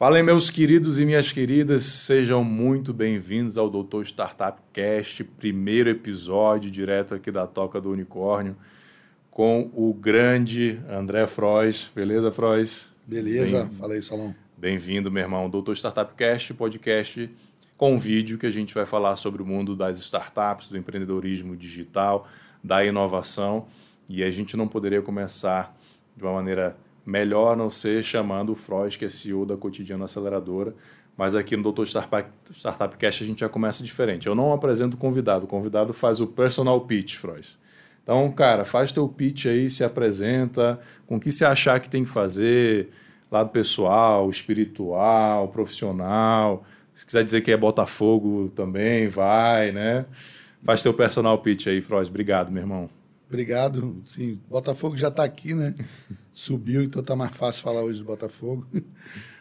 Fala aí, meus queridos e minhas queridas, sejam muito bem-vindos ao Doutor Startup Cast, primeiro episódio direto aqui da Toca do Unicórnio, com o grande André Frois. Beleza, Frois? Beleza, Bem, fala aí, Salão. Bem-vindo, meu irmão. Doutor Startup Cast, podcast com vídeo que a gente vai falar sobre o mundo das startups, do empreendedorismo digital, da inovação. E a gente não poderia começar de uma maneira melhor não ser chamando o Freud, que é CEO da Cotidiano Aceleradora, mas aqui no Doutor Startup, Startup Cast a gente já começa diferente. Eu não apresento o convidado, o convidado faz o personal pitch, Freud. Então, cara, faz teu pitch aí, se apresenta, com o que você achar que tem que fazer, lado pessoal, espiritual, profissional. Se quiser dizer que é Botafogo também, vai, né? Faz teu personal pitch aí, Freud. Obrigado, meu irmão. Obrigado. Sim, Botafogo já está aqui, né? Subiu, então tá mais fácil falar hoje do Botafogo.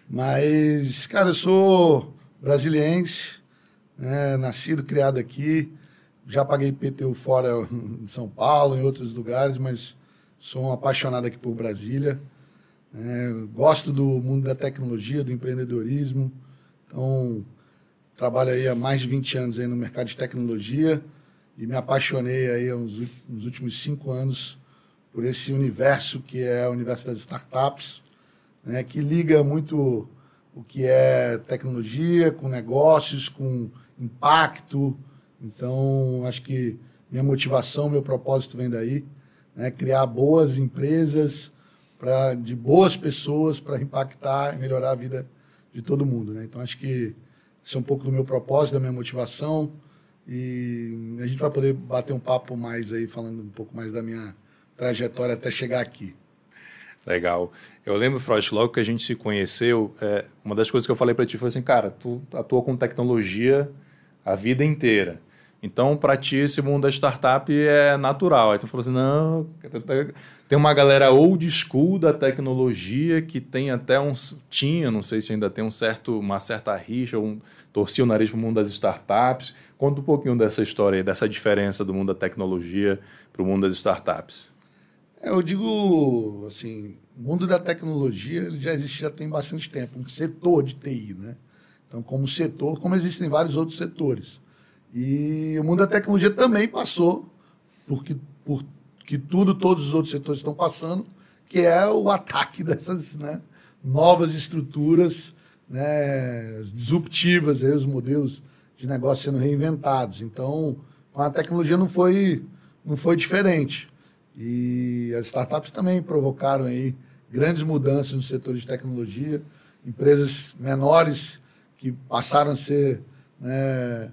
Mas, cara, eu sou brasiliense, né? nascido, criado aqui. Já paguei PTU fora em São Paulo, em outros lugares, mas sou um apaixonado aqui por Brasília. É, gosto do mundo da tecnologia, do empreendedorismo. Então, trabalho aí há mais de 20 anos aí no mercado de tecnologia e me apaixonei aí nos, nos últimos cinco anos por esse universo que é o universo das startups, né, que liga muito o que é tecnologia com negócios, com impacto. Então, acho que minha motivação, meu propósito vem daí, né, criar boas empresas para de boas pessoas para impactar e melhorar a vida de todo mundo. Né? Então, acho que isso é um pouco do meu propósito, da minha motivação. E a gente vai poder bater um papo mais aí, falando um pouco mais da minha trajetória até chegar aqui. Legal. Eu lembro, Freud, logo que a gente se conheceu, é, uma das coisas que eu falei para ti foi assim, cara, tu atua com tecnologia a vida inteira. Então, para ti, esse mundo da startup é natural. Aí tu falou assim, não, tem uma galera old school da tecnologia que tem até um... Tinha, não sei se ainda tem um certo, uma certa rixa, um, torcia o nariz para o mundo das startups. Conta um pouquinho dessa história dessa diferença do mundo da tecnologia para o mundo das startups. É, eu digo assim, o mundo da tecnologia ele já existe já tem bastante tempo, um setor de TI, né? Então, como setor, como existem vários outros setores. E o mundo da tecnologia também passou porque por que tudo, todos os outros setores estão passando, que é o ataque dessas né, novas estruturas né, disruptivas, aí, os modelos de negócio sendo reinventados. Então, com a tecnologia não foi, não foi diferente. E as startups também provocaram aí grandes mudanças no setor de tecnologia, empresas menores que passaram a ser né,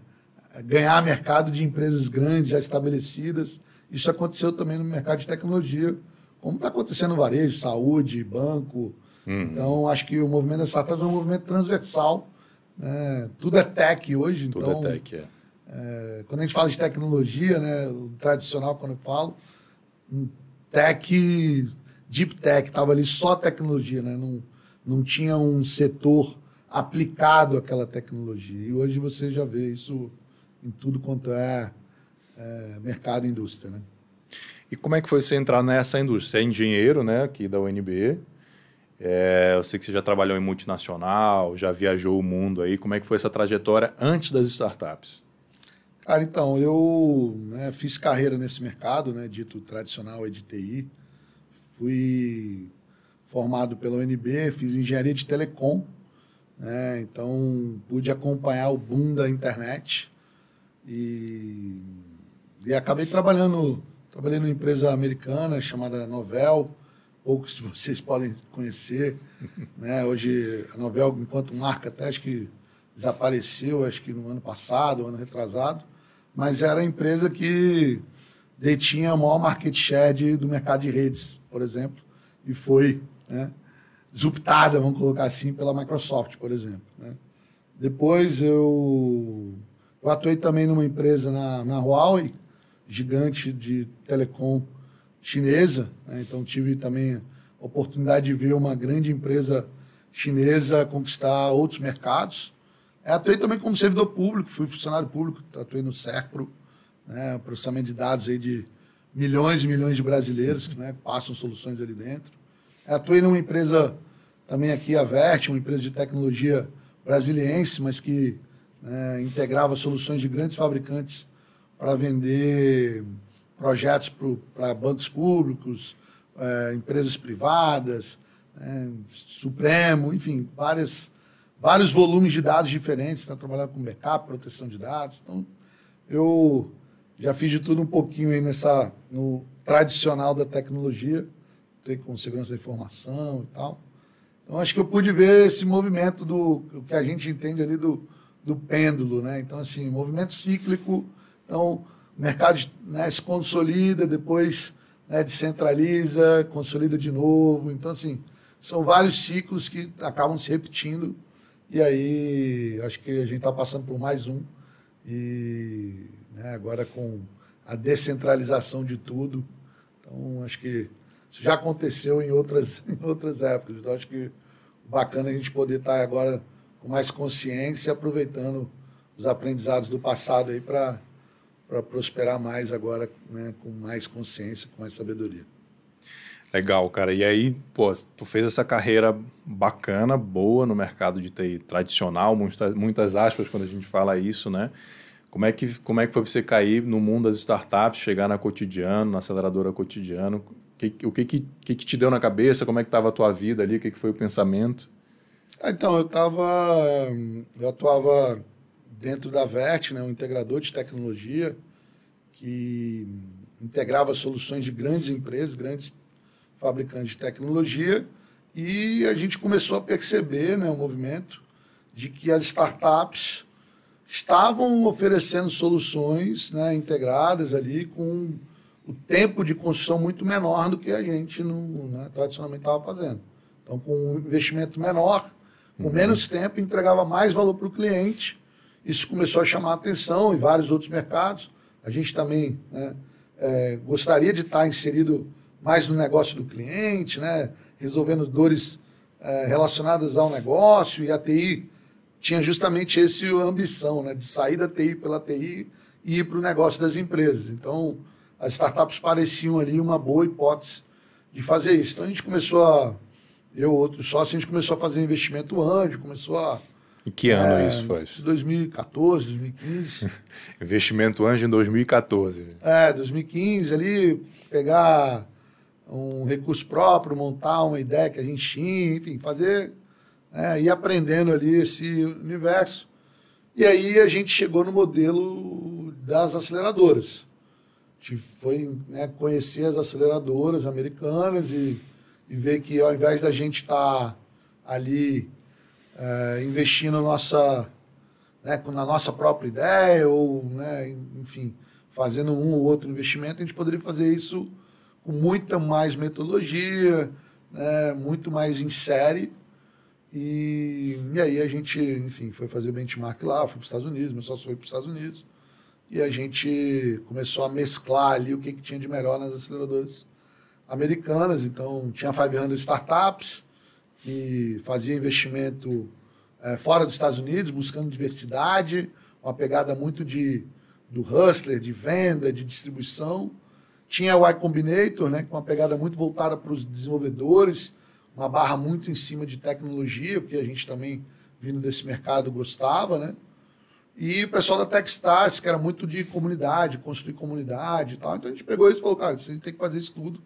ganhar mercado de empresas grandes já estabelecidas. Isso aconteceu também no mercado de tecnologia, como está acontecendo no varejo, saúde, banco. Uhum. Então, acho que o movimento das startups é um movimento transversal né? Tudo é tech hoje. Tudo é então, é tech, é. é. Quando a gente fala de tecnologia, né, o tradicional, quando eu falo, tech, deep tech, estava ali só tecnologia, né? não, não tinha um setor aplicado àquela tecnologia. E hoje você já vê isso em tudo quanto é, é mercado e indústria. Né? E como é que foi você entrar nessa indústria? Você é engenheiro né, aqui da UNB, é, eu sei que você já trabalhou em multinacional, já viajou o mundo aí. Como é que foi essa trajetória antes das startups? Cara, então, eu né, fiz carreira nesse mercado, né, dito tradicional de TI. Fui formado pela UNB, fiz engenharia de telecom. Né, então, pude acompanhar o boom da internet. E, e acabei trabalhando, trabalhei numa empresa americana chamada Novel, poucos de vocês podem conhecer. Né? Hoje, a novela, enquanto marca, até acho que desapareceu, acho que no ano passado, ano retrasado, mas era a empresa que detinha o maior market share de, do mercado de redes, por exemplo, e foi né, disruptada, vamos colocar assim, pela Microsoft, por exemplo. Né? Depois eu, eu atuei também numa empresa na, na Huawei, gigante de telecom chinesa, né? então tive também a oportunidade de ver uma grande empresa chinesa conquistar outros mercados. É, atuei também como servidor público, fui funcionário público, atuei no SERPRO, né? processamento de dados aí de milhões e milhões de brasileiros que né? passam soluções ali dentro. É, atuei numa empresa também aqui a Vert, uma empresa de tecnologia brasiliense, mas que né, integrava soluções de grandes fabricantes para vender projetos para bancos públicos, é, empresas privadas, é, Supremo, enfim, várias, vários volumes de dados diferentes, está trabalhando com backup, proteção de dados. Então, eu já fiz de tudo um pouquinho aí nessa, no tradicional da tecnologia, com segurança da informação e tal. Então, acho que eu pude ver esse movimento do o que a gente entende ali do, do pêndulo, né? Então, assim, movimento cíclico. Então, o mercado né, se consolida, depois né, descentraliza, consolida de novo. Então, assim, são vários ciclos que acabam se repetindo. E aí, acho que a gente está passando por mais um. E né, agora com a descentralização de tudo. Então, acho que isso já aconteceu em outras, em outras épocas. Então, acho que bacana a gente poder estar agora com mais consciência, aproveitando os aprendizados do passado aí para prosperar mais agora, né, com mais consciência, com mais sabedoria. Legal, cara. E aí, pô, tu fez essa carreira bacana, boa no mercado de TI tradicional, muitas, muitas aspas quando a gente fala isso, né? Como é que, como é que foi para você cair no mundo das startups, chegar na cotidiano, na aceleradora cotidiano? Que, o que, que, que, te deu na cabeça? Como é que estava a tua vida ali? O que, que foi o pensamento? Ah, então, eu estava... Eu atuava dentro da VET, né, um integrador de tecnologia que integrava soluções de grandes empresas, grandes fabricantes de tecnologia, e a gente começou a perceber né, o movimento de que as startups estavam oferecendo soluções né, integradas ali com o tempo de construção muito menor do que a gente no, né, tradicionalmente estava fazendo. Então, com um investimento menor, com uhum. menos tempo, entregava mais valor para o cliente. Isso começou a chamar a atenção em vários outros mercados. A gente também né, é, gostaria de estar inserido mais no negócio do cliente, né, resolvendo dores é, relacionadas ao negócio, e a TI tinha justamente essa ambição né, de sair da TI pela TI e ir para o negócio das empresas. Então, as startups pareciam ali uma boa hipótese de fazer isso. Então a gente começou a, eu outro sócio, a gente começou a fazer investimento anjo, começou a... Em que ano é, isso foi? 2014, 2015. investimento anjo em 2014. É, 2015 ali, pegar um recurso próprio, montar uma ideia que a gente tinha, enfim, fazer, né, ir aprendendo ali esse universo. E aí a gente chegou no modelo das aceleradoras gente foi né, conhecer as aceleradoras americanas e, e ver que ao invés da gente estar tá ali é, investindo nossa, né, na nossa própria ideia ou, né, enfim, fazendo um ou outro investimento, a gente poderia fazer isso com muita mais metodologia, né, muito mais em série. E, e aí a gente, enfim, foi fazer o benchmark lá, fui para os Estados Unidos, meu sócio foi para os Estados Unidos e a gente começou a mesclar ali o que, que tinha de melhor nas aceleradoras americanas. Então, tinha 500 Startups, que fazia investimento é, fora dos Estados Unidos, buscando diversidade, uma pegada muito de, do hustler, de venda, de distribuição. Tinha o Y Combinator, né, com uma pegada muito voltada para os desenvolvedores, uma barra muito em cima de tecnologia, porque a gente também, vindo desse mercado, gostava, né? E o pessoal da Techstars, que era muito de comunidade, construir comunidade e tal. Então a gente pegou isso e falou, cara, gente tem que fazer isso tudo.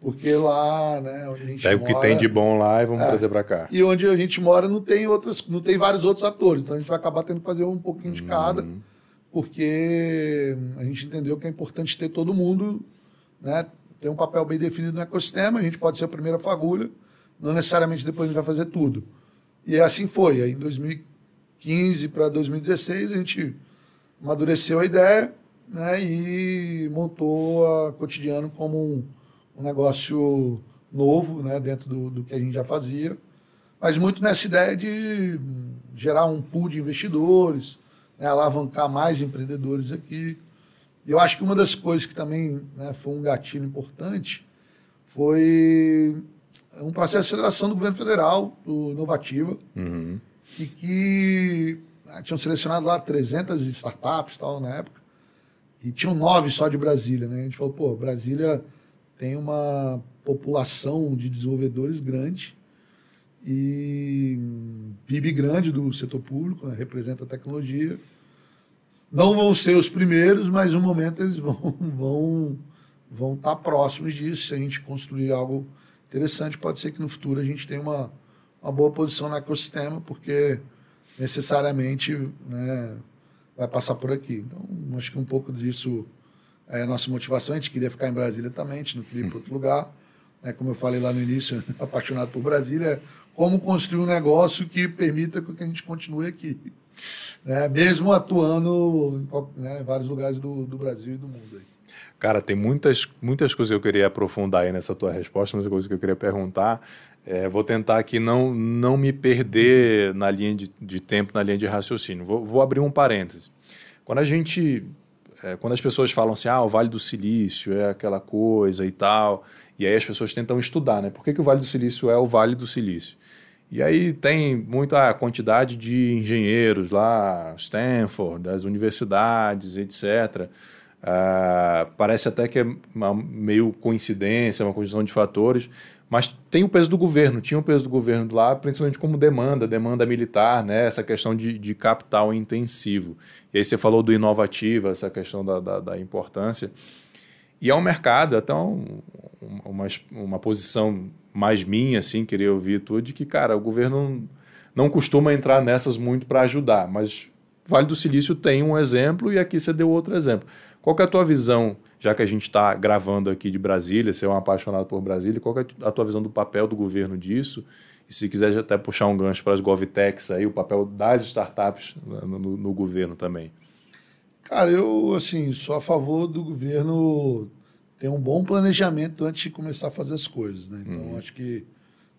Porque lá, né, onde a gente Pega mora... o que tem de bom lá e vamos é, trazer para cá. E onde a gente mora não tem outros, não tem vários outros atores. Então a gente vai acabar tendo que fazer um pouquinho de cada, uhum. porque a gente entendeu que é importante ter todo mundo, né, ter um papel bem definido no ecossistema. A gente pode ser a primeira fagulha, não necessariamente depois a gente vai fazer tudo. E assim foi. Aí em 2015 2015 para 2016, a gente amadureceu a ideia né, e montou a Cotidiano como um, um negócio novo né, dentro do, do, que a gente já fazia, mas muito nessa ideia de gerar um pool de investidores, né, alavancar mais empreendedores aqui. E eu acho que uma das coisas que também né, foi um gatilho importante foi um processo de aceleração do governo federal, do Inovativa, uhum e que ah, tinham selecionado lá 300 startups tal na época e tinham nove só de Brasília, né? A gente falou, pô, Brasília tem uma população de desenvolvedores grande e PIB grande do setor público, né? representa a tecnologia. Não vão ser os primeiros, mas no momento eles vão vão vão estar próximos disso. Se a gente construir algo interessante, pode ser que no futuro a gente tenha uma, uma boa posição no ecossistema, porque necessariamente né, vai passar por aqui. Então, acho que um pouco disso é a nossa motivação. A gente queria ficar em Brasília também, a gente não queria ir para outro lugar. É, como eu falei lá no início, apaixonado por Brasília, como construir um negócio que permita que a gente continue aqui. Né? Mesmo atuando em né, vários lugares do, do Brasil e do mundo. Aí. Cara, tem muitas, muitas coisas que eu queria aprofundar aí nessa tua resposta, mas a coisa que eu queria perguntar. É, vou tentar aqui não, não me perder na linha de, de tempo, na linha de raciocínio. Vou, vou abrir um parêntese. Quando a gente. É, quando as pessoas falam assim, ah, o Vale do Silício é aquela coisa e tal, e aí as pessoas tentam estudar, né? Por que, que o Vale do Silício é o Vale do Silício? E aí tem muita quantidade de engenheiros lá, Stanford, das universidades, etc. Uh, parece até que é uma, meio coincidência, uma conjunção de fatores, mas tem o peso do governo, tinha o peso do governo lá, principalmente como demanda, demanda militar, né? essa questão de, de capital intensivo. E aí você falou do inovativo, essa questão da, da, da importância. E é um mercado, até um, uma, uma posição mais minha, assim, querer ouvir tudo, de que, cara, o governo não costuma entrar nessas muito para ajudar, mas Vale do Silício tem um exemplo e aqui você deu outro exemplo. Qual é a tua visão, já que a gente está gravando aqui de Brasília, você é um apaixonado por Brasília, qual é a tua visão do papel do governo disso? E se quiser até puxar um gancho para as GovTechs aí, o papel das startups no, no, no governo também. Cara, eu assim sou a favor do governo ter um bom planejamento antes de começar a fazer as coisas, né? Então uhum. acho que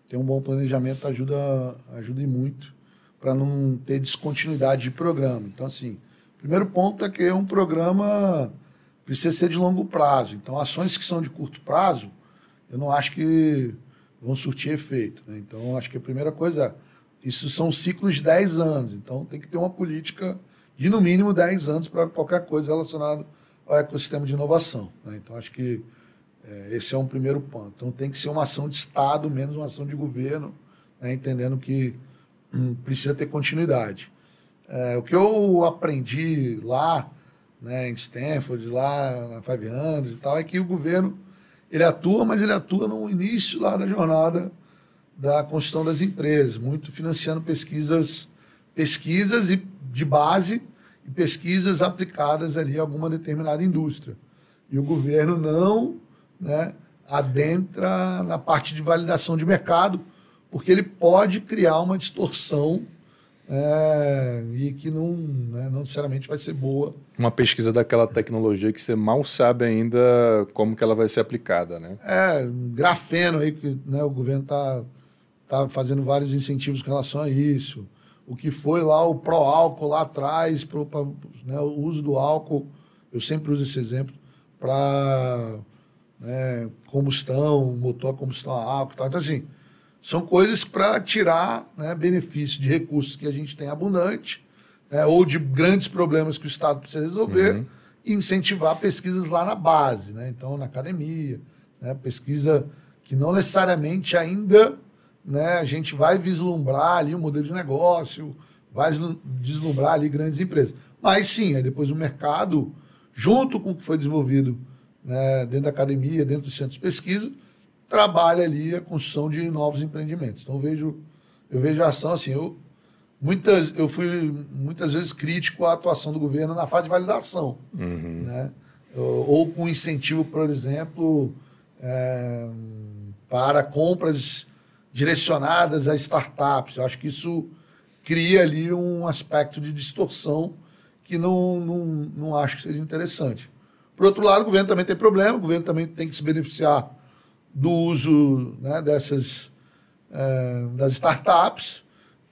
ter um bom planejamento ajuda ajuda muito para não ter descontinuidade de programa. Então assim, primeiro ponto é que é um programa precisa ser de longo prazo. Então ações que são de curto prazo, eu não acho que vão surtir efeito. Né? Então acho que a primeira coisa, isso são ciclos de 10 anos. Então tem que ter uma política de no mínimo 10 anos para qualquer coisa relacionada ao ecossistema de inovação. Né? Então, acho que é, esse é um primeiro ponto. Então, tem que ser uma ação de Estado, menos uma ação de governo, né? entendendo que hum, precisa ter continuidade. É, o que eu aprendi lá, né, em Stanford, lá na Five Anos e tal, é que o governo ele atua, mas ele atua no início lá da jornada da construção das empresas, muito financiando pesquisas, pesquisas de base e pesquisas aplicadas ali a alguma determinada indústria. E o governo não né, adentra na parte de validação de mercado, porque ele pode criar uma distorção é, e que não, né, não necessariamente vai ser boa. Uma pesquisa daquela tecnologia que você mal sabe ainda como que ela vai ser aplicada, né? É, grafeno aí, que né, o governo está tá fazendo vários incentivos com relação a isso o que foi lá o pró-álcool lá atrás, pro, pra, né, o uso do álcool, eu sempre uso esse exemplo, para né, combustão, motor a combustão a álcool e tal. Então, assim, são coisas para tirar né, benefício de recursos que a gente tem abundante, né, ou de grandes problemas que o Estado precisa resolver, uhum. e incentivar pesquisas lá na base, né? então na academia, né, pesquisa que não necessariamente ainda né, a gente vai vislumbrar ali o um modelo de negócio, vai vislumbrar ali grandes empresas. Mas sim, aí depois o mercado, junto com o que foi desenvolvido né, dentro da academia, dentro dos centros de pesquisa, trabalha ali a construção de novos empreendimentos. Então eu vejo, eu vejo a ação assim, eu, muitas, eu fui muitas vezes crítico à atuação do governo na fase de validação. Uhum. Né? Ou com incentivo, por exemplo, é, para compras direcionadas a startups. Eu acho que isso cria ali um aspecto de distorção que não, não, não acho que seja interessante. Por outro lado, o governo também tem problema, o governo também tem que se beneficiar do uso né, dessas é, das startups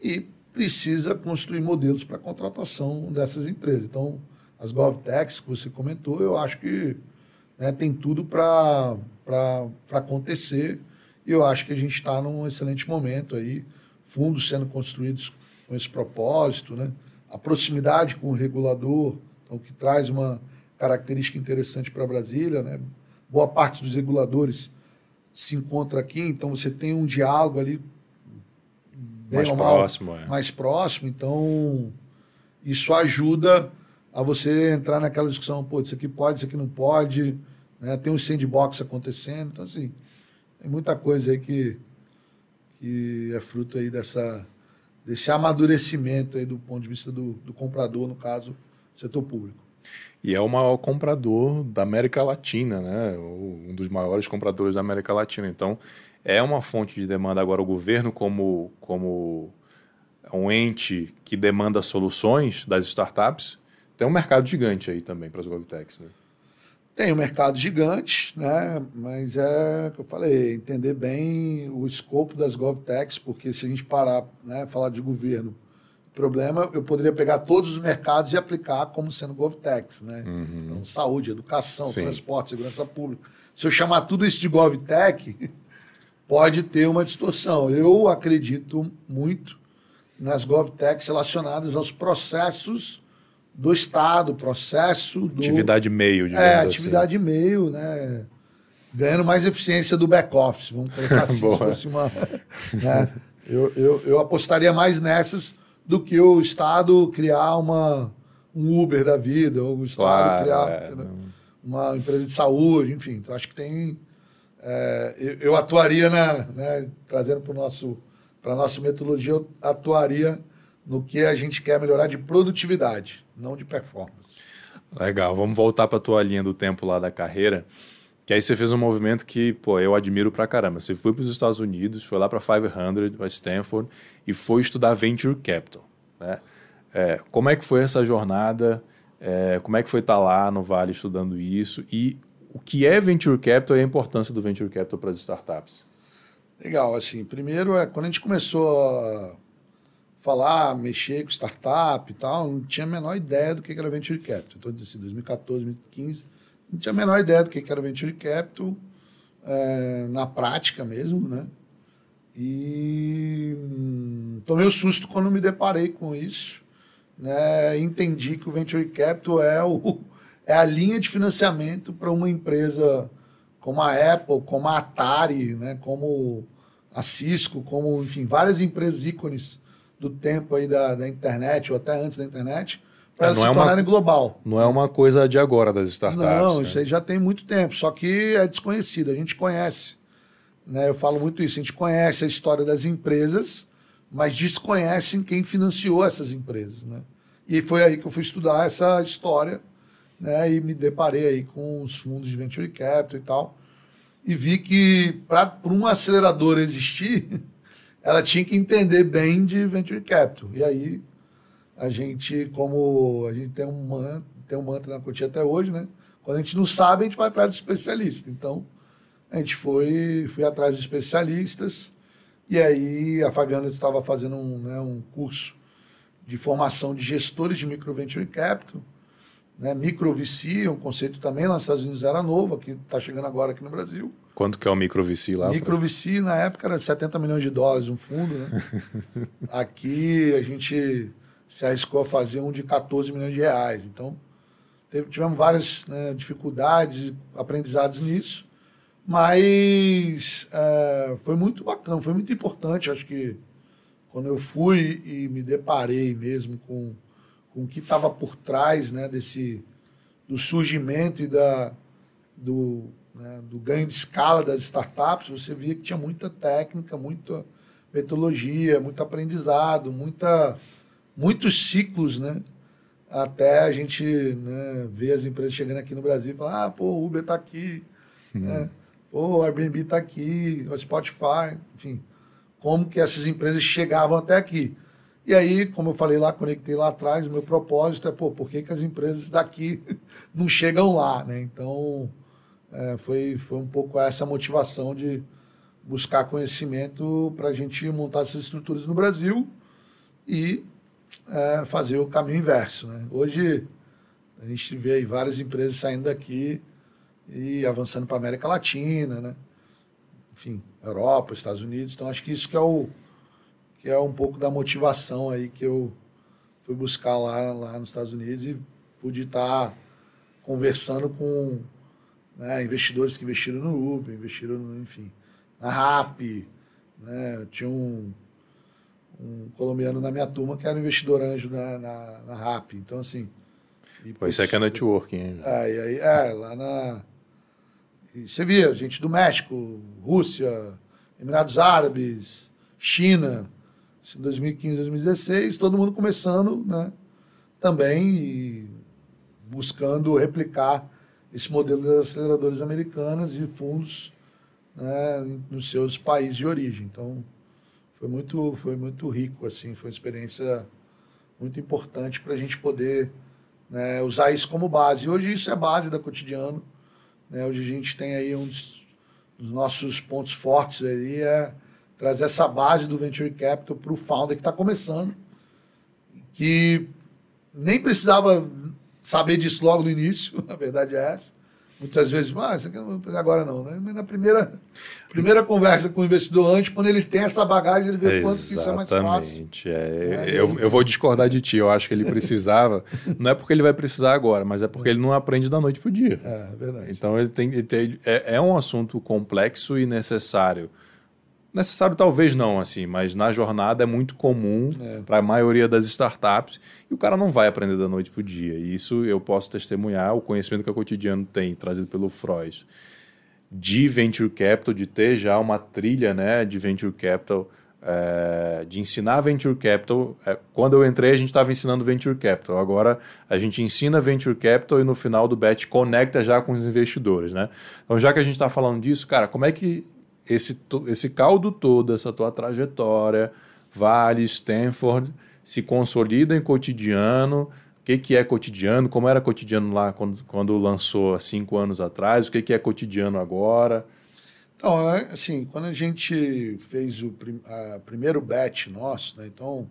e precisa construir modelos para contratação dessas empresas. Então, as GovTechs que você comentou, eu acho que né, tem tudo para acontecer e eu acho que a gente está num excelente momento aí, fundos sendo construídos com esse propósito, né? a proximidade com o regulador, então, que traz uma característica interessante para Brasília. Né? Boa parte dos reguladores se encontra aqui, então você tem um diálogo ali mais próximo, mal, é. mais próximo. Então, isso ajuda a você entrar naquela discussão, pô, isso aqui pode, isso aqui não pode, né? tem um sandbox acontecendo, então assim, tem muita coisa aí que, que é fruto aí dessa, desse amadurecimento aí do ponto de vista do, do comprador, no caso, setor público. E é o maior comprador da América Latina, né? Um dos maiores compradores da América Latina. Então, é uma fonte de demanda. Agora, o governo, como, como um ente que demanda soluções das startups, tem um mercado gigante aí também para as GovTechs, né? Tem um mercado gigante, né? mas é o que eu falei, entender bem o escopo das GovTechs, porque se a gente parar, né, falar de governo, problema, eu poderia pegar todos os mercados e aplicar como sendo GovTechs, né? Uhum. Então, saúde, educação, Sim. transporte, segurança pública. Se eu chamar tudo isso de GovTech, pode ter uma distorção. Eu acredito muito nas GovTechs relacionadas aos processos do Estado, processo do... Atividade meio, digamos é, assim. atividade meio, né? Ganhando mais eficiência do back-office, vamos colocar assim, se fosse uma... Né? Eu, eu, eu apostaria mais nessas do que o Estado criar uma, um Uber da vida, ou o Estado claro, criar é, uma empresa de saúde, enfim. Então, acho que tem... É, eu, eu, atuaria, na, né, trazendo para a nossa metodologia, eu atuaria no que a gente quer melhorar de produtividade não de performance. Legal, vamos voltar para a tua linha do tempo lá da carreira. Que aí você fez um movimento que, pô, eu admiro pra caramba. Você foi para os Estados Unidos, foi lá para 500, para Stanford e foi estudar Venture Capital, né? É, como é que foi essa jornada? É, como é que foi estar tá lá no Vale estudando isso? E o que é Venture Capital e a importância do Venture Capital para as startups? Legal, assim, primeiro é quando a gente começou a falar, mexer com startup e tal, não tinha a menor ideia do que era Venture Capital. Então, assim, 2014, 2015, não tinha a menor ideia do que era Venture Capital, é, na prática mesmo, né? E hum, tomei o um susto quando me deparei com isso, né? Entendi que o Venture Capital é, o, é a linha de financiamento para uma empresa como a Apple, como a Atari, né? como a Cisco, como, enfim, várias empresas ícones do tempo aí da, da internet, ou até antes da internet, para é, se é tornarem uma, global. Não é uma coisa de agora das startups. Não, né? isso aí já tem muito tempo, só que é desconhecido, a gente conhece. Né? Eu falo muito isso, a gente conhece a história das empresas, mas desconhecem quem financiou essas empresas. Né? E foi aí que eu fui estudar essa história né? e me deparei aí com os fundos de venture capital e tal. E vi que para um acelerador existir, ela tinha que entender bem de venture capital. E aí a gente, como a gente tem um mantra, tem um mantra na Cotia até hoje, né? Quando a gente não sabe, a gente vai atrás do especialista. Então, a gente foi, foi atrás dos especialistas. E aí a Fabiana estava fazendo um, né, um curso de formação de gestores de micro venture capital, né? Micro VC, um conceito também lá nos Estados Unidos era novo, aqui está chegando agora aqui no Brasil. Quanto que é o micro VC lá? Micro VC na época era 70 milhões de dólares um fundo, né? Aqui a gente se arriscou a fazer um de 14 milhões de reais. Então, teve, tivemos várias né, dificuldades, aprendizados nisso, mas é, foi muito bacana, foi muito importante. Acho que quando eu fui e me deparei mesmo com, com o que estava por trás né, desse, do surgimento e da, do, né, do ganho de escala das startups, você via que tinha muita técnica, muita metodologia, muito aprendizado, muita, muitos ciclos, né? Até a gente né, ver as empresas chegando aqui no Brasil e falar, ah, pô, o Uber está aqui, uhum. né? pô, o Airbnb está aqui, o Spotify, enfim. Como que essas empresas chegavam até aqui. E aí, como eu falei lá, conectei lá atrás, o meu propósito é, pô, por que, que as empresas daqui não chegam lá, né? Então, é, foi, foi um pouco essa motivação de buscar conhecimento para a gente montar essas estruturas no Brasil e é, fazer o caminho inverso. Né? Hoje a gente vê várias empresas saindo daqui e avançando para a América Latina, né? enfim, Europa, Estados Unidos. Então acho que isso que é o que é um pouco da motivação aí que eu fui buscar lá, lá nos Estados Unidos e pude estar conversando com né? investidores que investiram no Uber, investiram, no, enfim, na RAP, né? tinha um, um colombiano na minha turma que era um investidor anjo na, na, na RAP. Então, assim. E, Pô, isso é que é networking, hein? E aí, é, lá na. E você via gente do México, Rússia, Emirados Árabes, China, em 2015, 2016, todo mundo começando, né? Também e buscando replicar esse modelo das aceleradoras americanas e fundos né, nos seus países de origem. Então, foi muito, foi muito rico, assim, foi uma experiência muito importante para a gente poder né, usar isso como base. Hoje isso é base da cotidiano. Né? Hoje a gente tem aí um dos, dos nossos pontos fortes aí é trazer essa base do Venture Capital para o founder que está começando, que nem precisava saber disso logo no início, a verdade é essa. Muitas vezes, ah, isso aqui eu não agora não. Né? Mas na primeira, primeira conversa com o investidor, antes, quando ele tem essa bagagem, ele vê quanto que isso é mais fácil. É, é, eu, eu vou discordar de ti. Eu acho que ele precisava, não é porque ele vai precisar agora, mas é porque ele não aprende da noite para o dia. É, verdade. Então ele tem, ele tem é, é um assunto complexo e necessário Necessário talvez não, assim, mas na jornada é muito comum é. para a maioria das startups e o cara não vai aprender da noite para o dia. E isso eu posso testemunhar, o conhecimento que o cotidiano tem, trazido pelo Freud, de venture capital, de ter já uma trilha né, de venture capital, é, de ensinar venture capital. É, quando eu entrei, a gente estava ensinando venture capital. Agora a gente ensina venture capital e no final do batch conecta já com os investidores. Né? Então, já que a gente está falando disso, cara, como é que esse, esse caldo todo, essa tua trajetória, Vale, Stanford, se consolida em cotidiano. O que, que é cotidiano? Como era cotidiano lá quando, quando lançou há cinco anos atrás? O que, que é cotidiano agora? Então, é, assim, quando a gente fez o prim, primeiro batch nosso, né, então,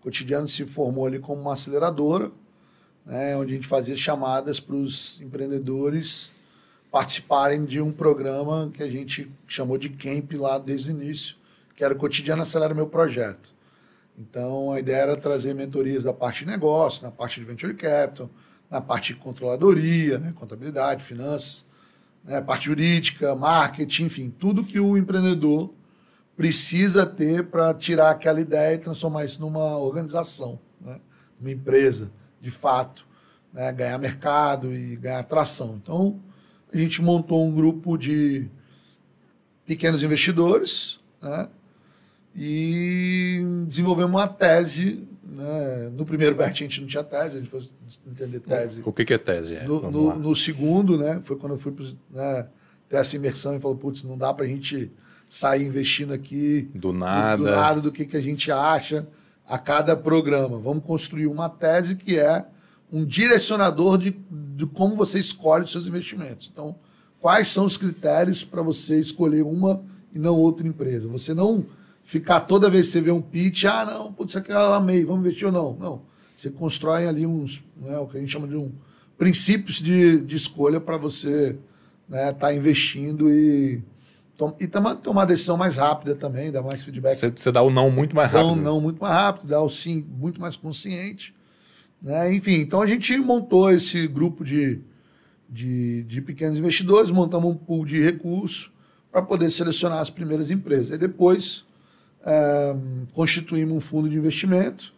cotidiano se formou ali como uma aceleradora, né, onde a gente fazia chamadas para os empreendedores participarem de um programa que a gente chamou de Camp lá desde o início, que era o Cotidiano Acelera Meu Projeto. Então, a ideia era trazer mentorias da parte de negócio, na parte de Venture Capital, na parte de controladoria, né, contabilidade, finanças, né, parte jurídica, marketing, enfim, tudo que o empreendedor precisa ter para tirar aquela ideia e transformar isso numa organização, né, uma empresa, de fato, né, ganhar mercado e ganhar atração. Então, a gente montou um grupo de pequenos investidores né? e desenvolvemos uma tese. Né? No primeiro batch a gente não tinha tese, a gente foi entender tese. O que, que é tese? É, no, no, no, segundo, né? foi quando eu fui né, ter essa imersão e falou, putz, não dá para a gente sair investindo aqui do nada, do, do nada do que, que a gente acha a cada programa. Vamos construir uma tese que é um direcionador de, de como você escolhe os seus investimentos. Então, quais são os critérios para você escolher uma e não outra empresa? Você não ficar toda vez que você vê um pitch, ah, não, putz, isso aqui eu amei, vamos investir ou não. Não. Você constrói ali uns, né, o que a gente chama de um princípios de, de escolha para você estar né, tá investindo e, tom, e tomar, tomar decisão mais rápida também, dar mais feedback. Você, você dá o não muito mais rápido. Dá o não muito mais rápido, dá o sim muito mais consciente. Né? Enfim, então a gente montou esse grupo de, de, de pequenos investidores, montamos um pool de recursos para poder selecionar as primeiras empresas. E depois é, constituímos um fundo de investimento,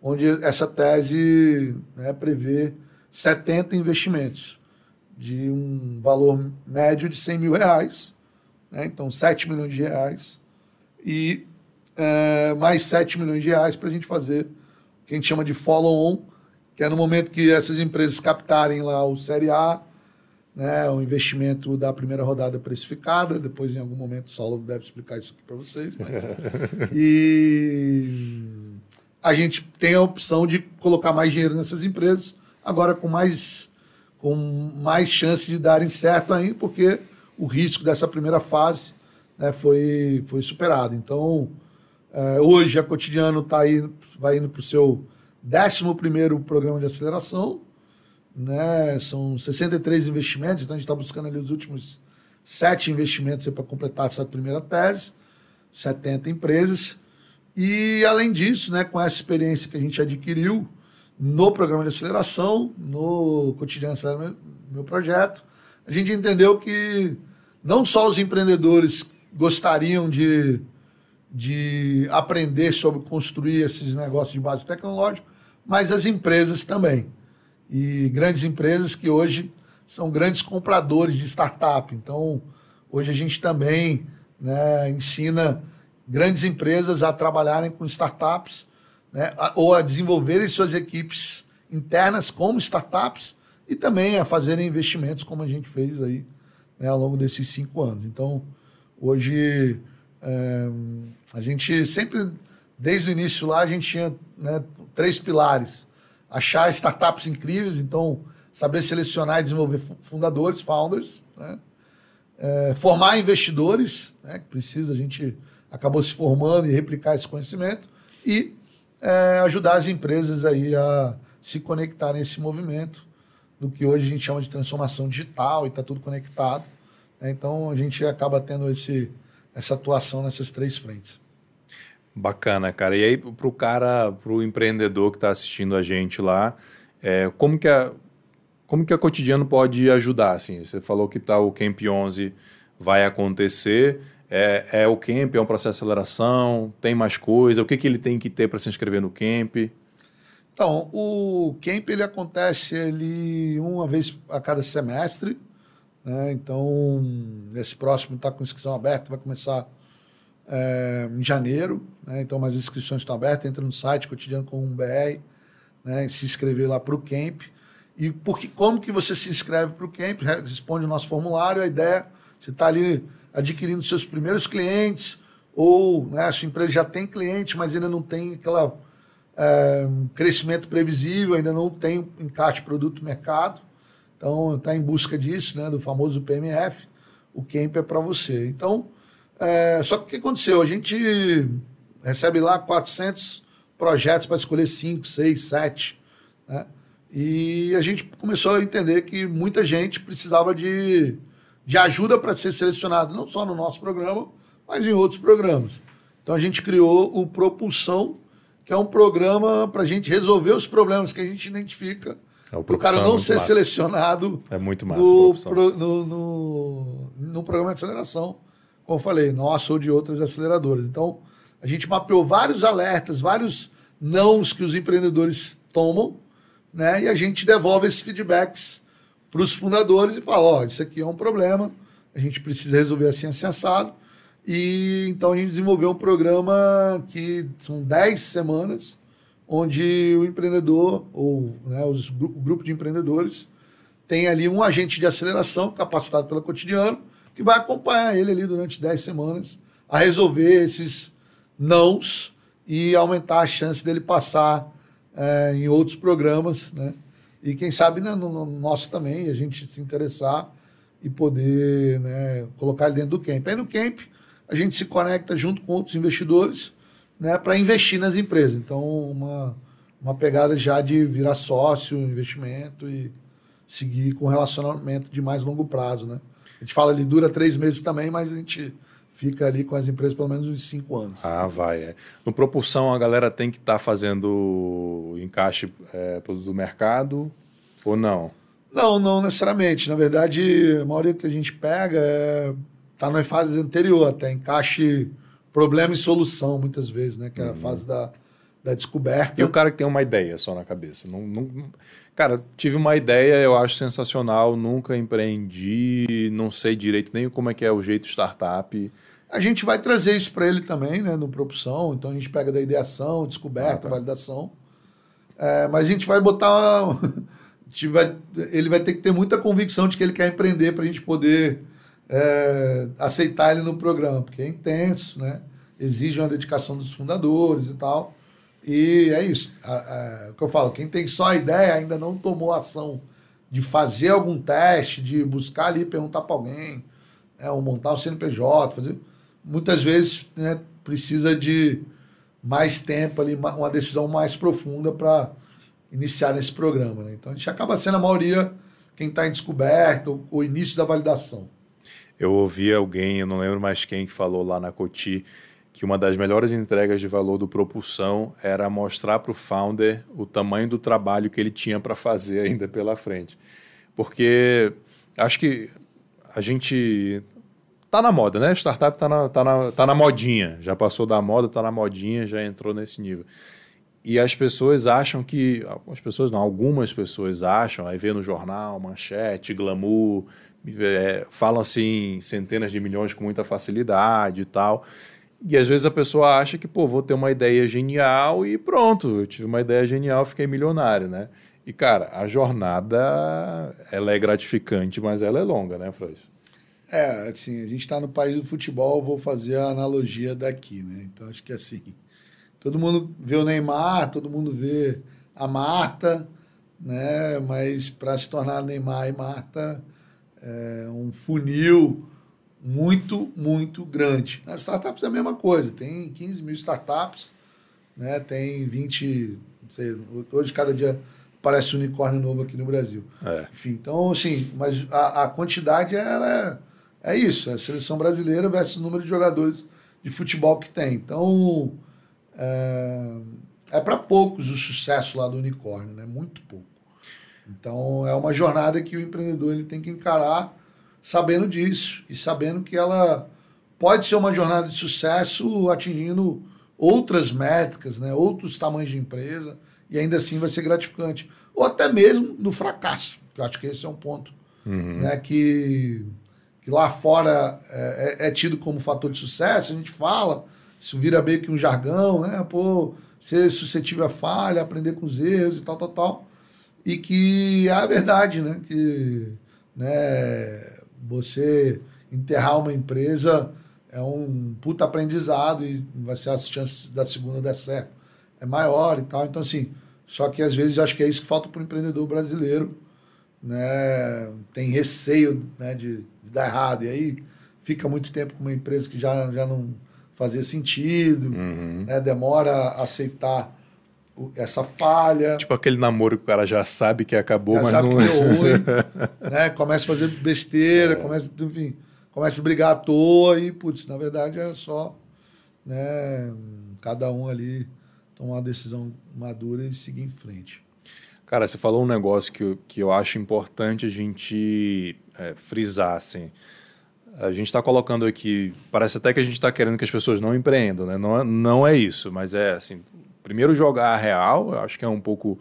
onde essa tese né, prevê 70 investimentos de um valor médio de 100 mil reais, né? então 7 milhões de reais, e é, mais 7 milhões de reais para a gente fazer o que a gente chama de follow-on, que é no momento que essas empresas captarem lá o Série A, né, o investimento da primeira rodada precificada, depois em algum momento o Saulo deve explicar isso aqui para vocês, mas... e a gente tem a opção de colocar mais dinheiro nessas empresas, agora com mais, com mais chance de darem certo ainda, porque o risco dessa primeira fase né, foi, foi superado. Então, é, hoje a Cotidiano tá aí, vai indo para o seu 11 programa de aceleração, né? são 63 investimentos, então a gente está buscando ali os últimos sete investimentos para completar essa primeira tese, 70 empresas. E, além disso, né, com essa experiência que a gente adquiriu no programa de aceleração, no cotidiano acelera meu projeto, a gente entendeu que não só os empreendedores gostariam de de aprender sobre construir esses negócios de base tecnológica, mas as empresas também. E grandes empresas que hoje são grandes compradores de startup. Então, hoje a gente também né, ensina grandes empresas a trabalharem com startups né, ou a desenvolverem suas equipes internas como startups e também a fazerem investimentos como a gente fez aí né, ao longo desses cinco anos. Então, hoje é, a gente sempre, desde o início lá, a gente tinha né, três pilares. Achar startups incríveis, então saber selecionar e desenvolver fundadores, founders, né? é, formar investidores, né, que precisa, a gente acabou se formando e replicar esse conhecimento, e é, ajudar as empresas aí a se conectarem a esse movimento do que hoje a gente chama de transformação digital e está tudo conectado. Né? Então a gente acaba tendo esse, essa atuação nessas três frentes. Bacana, cara. E aí, para o cara, para o empreendedor que está assistindo a gente lá, é, como que a, como que a Cotidiano pode ajudar? Assim, você falou que tá, o Camp 11 vai acontecer. É, é o Camp, é um processo de aceleração, tem mais coisa? O que, que ele tem que ter para se inscrever no Camp? Então, o Camp ele acontece ele uma vez a cada semestre. Né? Então, esse próximo está com inscrição aberta, vai começar é, em janeiro. Né? Então, as inscrições estão abertas. Entra no site cotidiano com um BR, né? se inscrever lá para o Camp. E porque, como que você se inscreve para o Camp? Responde o nosso formulário, a ideia, você está ali adquirindo seus primeiros clientes, ou né, a sua empresa já tem cliente, mas ainda não tem aquela é, crescimento previsível, ainda não tem encaixe produto-mercado. Então, está em busca disso, né, do famoso PMF. O Camp é para você. Então, é, só que o que aconteceu? A gente recebe lá 400 projetos para escolher 5, 6, 7. Né? E a gente começou a entender que muita gente precisava de, de ajuda para ser selecionado, não só no nosso programa, mas em outros programas. Então a gente criou o Propulsão, que é um programa para a gente resolver os problemas que a gente identifica. É, o, o cara não é ser massa. selecionado é muito massa, no, pro, no, no, no, programa de aceleração, como eu falei, nosso ou de outras aceleradoras. Então, a gente mapeou vários alertas, vários nãos que os empreendedores tomam né? E a gente devolve esses feedbacks para os fundadores e fala: ó, oh, isso aqui é um problema, a gente precisa resolver assim, assim, assado. E então a gente desenvolveu um programa que são 10 semanas, onde o empreendedor, ou né, os, o grupo de empreendedores, tem ali um agente de aceleração capacitado pela Cotidiano, que vai acompanhar ele ali durante 10 semanas a resolver esses nãos e aumentar a chance dele passar é, em outros programas, né? E quem sabe né, no, no, nosso também, a gente se interessar e poder né, colocar ele dentro do camp. Aí no camp a gente se conecta junto com outros investidores né, para investir nas empresas. Então, uma, uma pegada já de virar sócio, investimento e seguir com relacionamento de mais longo prazo. Né? A gente fala ali, dura três meses também, mas a gente fica ali com as empresas pelo menos uns cinco anos. Ah, vai. É. No propulsão, a galera tem que estar tá fazendo encaixe é, produto do mercado ou não? Não, não necessariamente. Na verdade, a maioria que a gente pega está é, nas fases anteriores, até encaixe problema e solução, muitas vezes, né? Que é a uhum. fase da, da descoberta. E o cara que tem uma ideia só na cabeça. Não, não, cara, tive uma ideia, eu acho sensacional, nunca empreendi, não sei direito nem como é que é o jeito startup. A gente vai trazer isso para ele também, né, no Propulsão. Então a gente pega da ideação, descoberta, ah, tá. validação. É, mas a gente vai botar. gente vai, ele vai ter que ter muita convicção de que ele quer empreender para a gente poder é, aceitar ele no programa, porque é intenso, né? exige uma dedicação dos fundadores e tal. E é isso. É, o que eu falo, quem tem só a ideia ainda não tomou ação de fazer algum teste, de buscar ali, perguntar para alguém, né, ou montar o CNPJ, fazer muitas vezes né, precisa de mais tempo ali, uma decisão mais profunda para iniciar nesse programa. Né? Então a gente acaba sendo a maioria quem está em descoberta, o, o início da validação. Eu ouvi alguém, eu não lembro mais quem, que falou lá na Coti, que uma das melhores entregas de valor do Propulsão era mostrar para o founder o tamanho do trabalho que ele tinha para fazer ainda pela frente. Porque acho que a gente tá na moda, né? Startup tá na, tá, na, tá na modinha. Já passou da moda, tá na modinha, já entrou nesse nível. E as pessoas acham que. Algumas pessoas não, algumas pessoas acham, aí vê no jornal, manchete, glamour, é, falam assim centenas de milhões com muita facilidade e tal. E às vezes a pessoa acha que, pô, vou ter uma ideia genial e pronto, eu tive uma ideia genial, fiquei milionário, né? E, cara, a jornada, ela é gratificante, mas ela é longa, né, Franz? É, assim, a gente está no país do futebol, vou fazer a analogia daqui, né? Então, acho que assim, todo mundo vê o Neymar, todo mundo vê a Marta, né? Mas para se tornar Neymar e Marta, é um funil muito, muito grande. Nas startups é a mesma coisa, tem 15 mil startups, né? tem 20, não sei, hoje cada dia parece um unicórnio novo aqui no Brasil. É. Enfim, então, assim, mas a, a quantidade ela é, é isso, é a seleção brasileira versus o número de jogadores de futebol que tem. Então, é, é para poucos o sucesso lá do unicórnio, né? Muito pouco. Então, é uma jornada que o empreendedor ele tem que encarar sabendo disso e sabendo que ela pode ser uma jornada de sucesso atingindo outras métricas, né, outros tamanhos de empresa, e ainda assim vai ser gratificante. Ou até mesmo no fracasso, eu acho que esse é um ponto uhum. né, que, que lá fora é, é, é, tido como fator de sucesso, a gente fala, isso vira meio que um jargão, né? Pô, ser suscetível a falha, aprender com os erros e tal, tal, tal. E que é a verdade, né? Que né, você enterrar uma empresa é um puta aprendizado e vai ser as chances da segunda dar certo é maior e tal. Então, assim, só que às vezes acho que é isso que falta para o empreendedor brasileiro, né? Tem receio né, de, de, dar errado. E aí fica muito tempo com uma empresa que já, já não fazia sentido, uhum. né? demora a aceitar essa falha. Tipo aquele namoro que o cara já sabe que acabou, já mas sabe não... que deu ruim, né? Começa a fazer besteira, é. começa, enfim, começa a brigar à toa e, putz, na verdade é só, né, cada um ali tomar uma decisão madura e seguir em frente. Cara, você falou um negócio que eu, que eu acho importante a gente é, frisar, assim. A gente está colocando aqui, parece até que a gente está querendo que as pessoas não empreendam, né? Não, é, não é isso, mas é assim, primeiro jogar a real, eu acho que é um pouco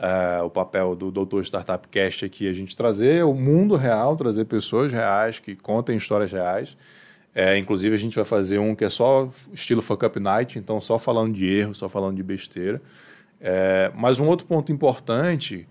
uh, o papel do Doutor Startup Cast aqui, a gente trazer o mundo real, trazer pessoas reais que contem histórias reais. É, inclusive, a gente vai fazer um que é só estilo Fuck Up Night, então só falando de erro, só falando de besteira. É, mas um outro ponto importante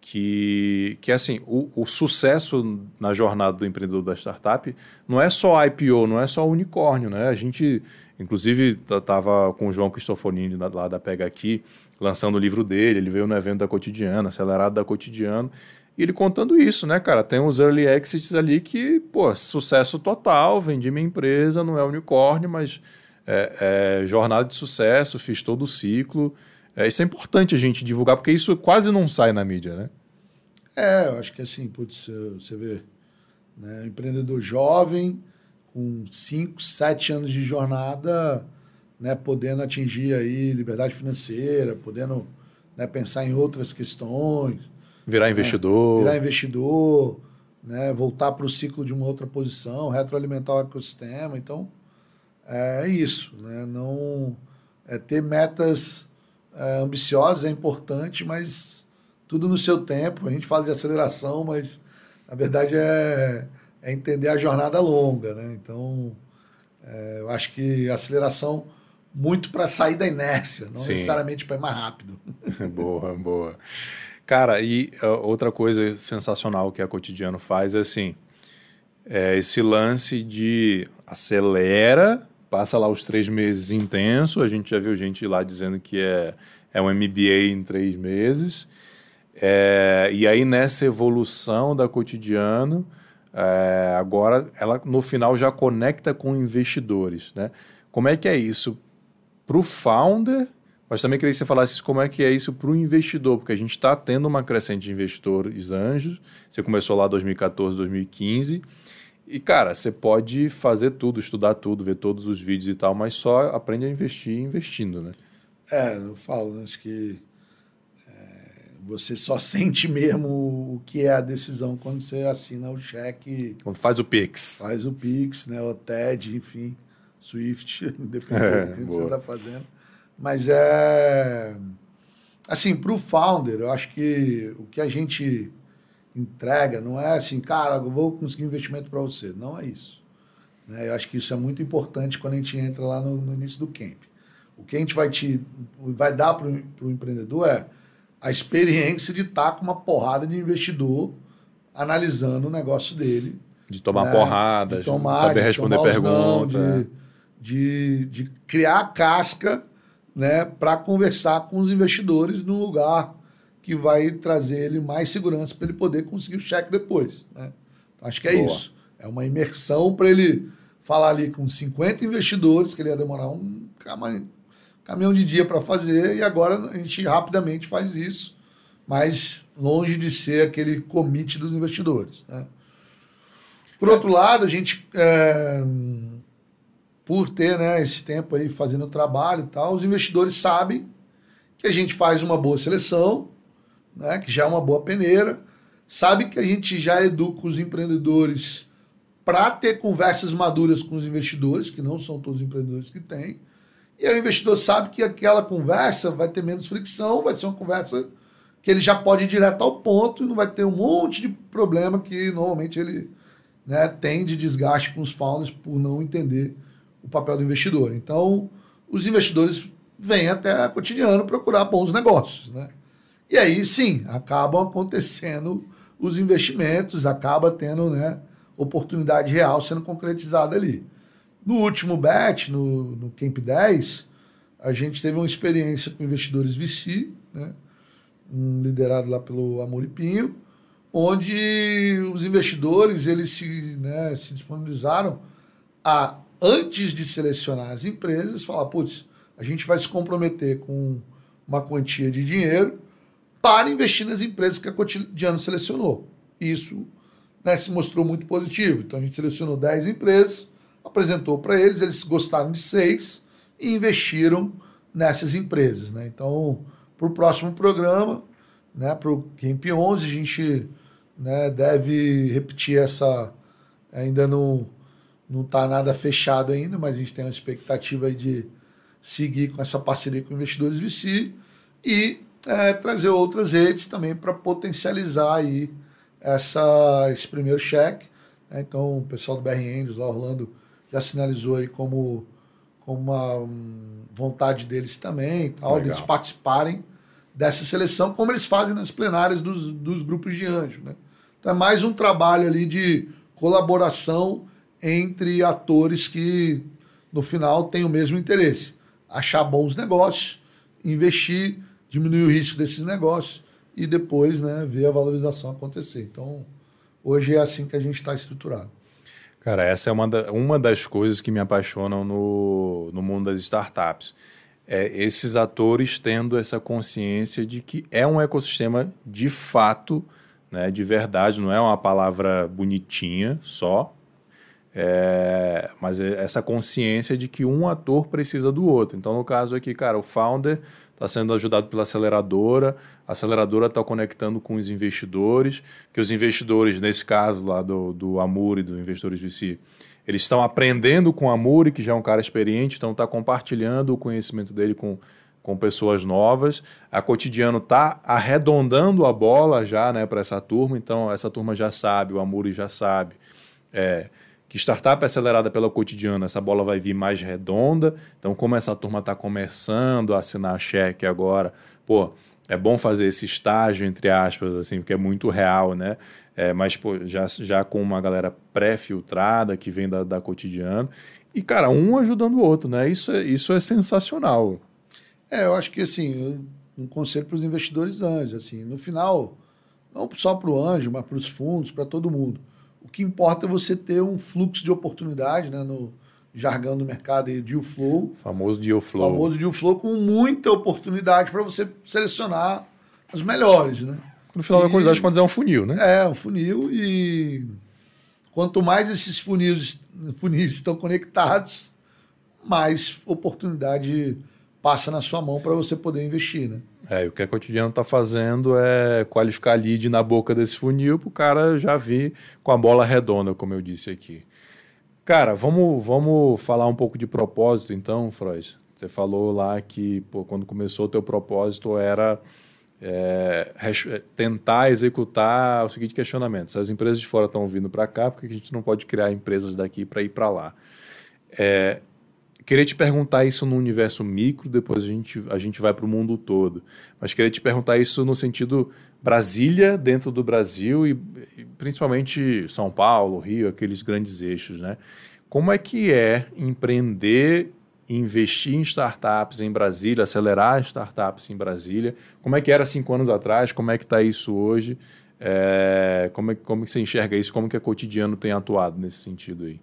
que, que é assim, o, o, sucesso na jornada do empreendedor da startup não é só IPO, não é só unicórnio, né? A gente Inclusive, estava com o João Cristofonini lá da Pega Aqui, lançando o livro dele, ele veio no evento da Cotidiano, Acelerado da Cotidiano, e ele contando isso, né, cara? Tem uns early exits ali que, pô, sucesso total, vendi minha empresa, não é unicórnio, mas é, é jornada de sucesso, fiz todo o ciclo. É, isso é importante a gente divulgar, porque isso quase não sai na mídia, né? É, eu acho que assim, putz, você vê, né, empreendedor jovem, com 5, 7 anos de jornada, né, podendo atingir aí liberdade financeira, podendo né, pensar em outras questões. Virar né, investidor. Virar investidor, né, voltar para o ciclo de uma outra posição, retroalimentar o ecossistema. Então, é isso. Né? Não, é, ter metas é, ambiciosas é importante, mas tudo no seu tempo. A gente fala de aceleração, mas na verdade é é entender a jornada longa, né? Então, é, eu acho que aceleração muito para sair da inércia, não Sim. necessariamente para ir mais rápido. boa, boa. Cara, e uh, outra coisa sensacional que a Cotidiano faz é assim, é esse lance de acelera, passa lá os três meses intenso, a gente já viu gente lá dizendo que é, é um MBA em três meses, é, e aí nessa evolução da Cotidiano, é, agora ela no final já conecta com investidores, né? Como é que é isso para o founder? Mas também queria que você falasse como é que é isso para o investidor, porque a gente está tendo uma crescente de investidores anjos. Você começou lá em 2014, 2015. E, cara, você pode fazer tudo, estudar tudo, ver todos os vídeos e tal, mas só aprende a investir investindo, né? É, eu falo, acho que você só sente mesmo o que é a decisão quando você assina o cheque. Quando faz o Pix. Faz o Pix, né? O TED, enfim, Swift, dependendo é, do que boa. você está fazendo. Mas é. Assim, para o founder, eu acho que o que a gente entrega não é assim, cara, eu vou conseguir investimento para você. Não é isso. Né? Eu acho que isso é muito importante quando a gente entra lá no, no início do camp. O que a gente vai, te, vai dar para o empreendedor é a experiência de estar tá com uma porrada de investidor analisando o negócio dele. De tomar né? porrada, de tomar, saber de responder perguntas. De, de, de, criar a casca né, para conversar com os investidores num lugar que vai trazer ele mais segurança para ele poder conseguir o cheque depois. Né? Então, acho que é Boa. isso. É uma imersão para ele falar ali com 50 investidores, que ele ia demorar um caminhão de dia para fazer, e agora a gente rapidamente faz isso, mas longe de ser aquele comitê dos investidores. Né? Por outro lado, a gente, é, por ter né, esse tempo aí fazendo trabalho e tal, os investidores sabem que a gente faz uma boa seleção, né, que já é uma boa peneira, sabe que a gente já educa os empreendedores para ter conversas maduras com os investidores, que não são todos os empreendedores que têm, e aí o investidor sabe que aquela conversa vai ter menos fricção, vai ser uma conversa que ele já pode ir direto ao ponto e não vai ter um monte de problema que normalmente ele né, tem de desgaste com os founders por não entender o papel do investidor. Então, os investidores vêm até cotidiano procurar bons negócios. Né? E aí, sim, acabam acontecendo os investimentos, acaba tendo né, oportunidade real sendo concretizada ali. No último bet, no, no Camp 10, a gente teve uma experiência com investidores VC, né? um liderado lá pelo Amoripinho, onde os investidores eles se, né, se disponibilizaram a, antes de selecionar as empresas, falar, putz, a gente vai se comprometer com uma quantia de dinheiro para investir nas empresas que a Cotidiano selecionou. Isso né, se mostrou muito positivo. Então a gente selecionou 10 empresas, apresentou para eles, eles gostaram de seis e investiram nessas empresas. Né? Então, para o próximo programa, né, para o Camp 11, a gente né, deve repetir essa. Ainda não não está nada fechado ainda, mas a gente tem uma expectativa de seguir com essa parceria com investidores VC e é, trazer outras redes também para potencializar aí essa, esse primeiro cheque. Né? Então, o pessoal do BR Angels, lá Orlando, já sinalizou aí como, como uma um, vontade deles também, tal, de eles participarem dessa seleção, como eles fazem nas plenárias dos, dos grupos de anjo. Né? Então é mais um trabalho ali de colaboração entre atores que, no final, têm o mesmo interesse. Achar bons negócios, investir, diminuir o risco desses negócios e depois né, ver a valorização acontecer. Então, hoje é assim que a gente está estruturado. Cara, essa é uma, da, uma das coisas que me apaixonam no, no mundo das startups. É esses atores tendo essa consciência de que é um ecossistema de fato, né, de verdade, não é uma palavra bonitinha só, é, mas é essa consciência de que um ator precisa do outro. Então, no caso aqui, cara, o founder está sendo ajudado pela aceleradora, a aceleradora está conectando com os investidores, que os investidores, nesse caso lá do, do Amuri, do Investidores VC, eles estão aprendendo com o Amuri, que já é um cara experiente, então está compartilhando o conhecimento dele com, com pessoas novas. A Cotidiano está arredondando a bola já né, para essa turma, então essa turma já sabe, o Amuri já sabe. É, que startup é acelerada pela cotidiana, essa bola vai vir mais redonda. Então, como essa turma está começando a assinar cheque agora, pô, é bom fazer esse estágio, entre aspas, assim, porque é muito real, né? É, mas pô, já, já com uma galera pré-filtrada que vem da, da cotidiano. E, cara, um ajudando o outro, né? Isso é, isso é sensacional. É, eu acho que assim, um conselho para os investidores anjos, assim, no final, não só para o anjo, mas para os fundos, para todo mundo o que importa é você ter um fluxo de oportunidade, né, no jargão do mercado aí, deal flow. Famoso deal flow. Famoso deal flow com muita oportunidade para você selecionar os melhores, né? No final e, da qualidade, quando é um funil, né? É, um funil e quanto mais esses funis, funis estão conectados, mais oportunidade passa na sua mão para você poder investir, né? É, o que a Cotidiano está fazendo é qualificar lead na boca desse funil para o cara já vir com a bola redonda, como eu disse aqui. Cara, vamos, vamos falar um pouco de propósito então, Freud. Você falou lá que pô, quando começou o teu propósito era é, é tentar executar o seguinte questionamento. Se as empresas de fora estão vindo para cá, por que a gente não pode criar empresas daqui para ir para lá? É, queria te perguntar isso no universo micro, depois a gente, a gente vai para o mundo todo. Mas queria te perguntar isso no sentido Brasília dentro do Brasil e, e, principalmente São Paulo, Rio, aqueles grandes eixos, né? Como é que é empreender, investir em startups em Brasília, acelerar startups em Brasília? Como é que era cinco anos atrás? Como é que está isso hoje? É, como, é, como você enxerga isso? Como que a Cotidiano tem atuado nesse sentido aí?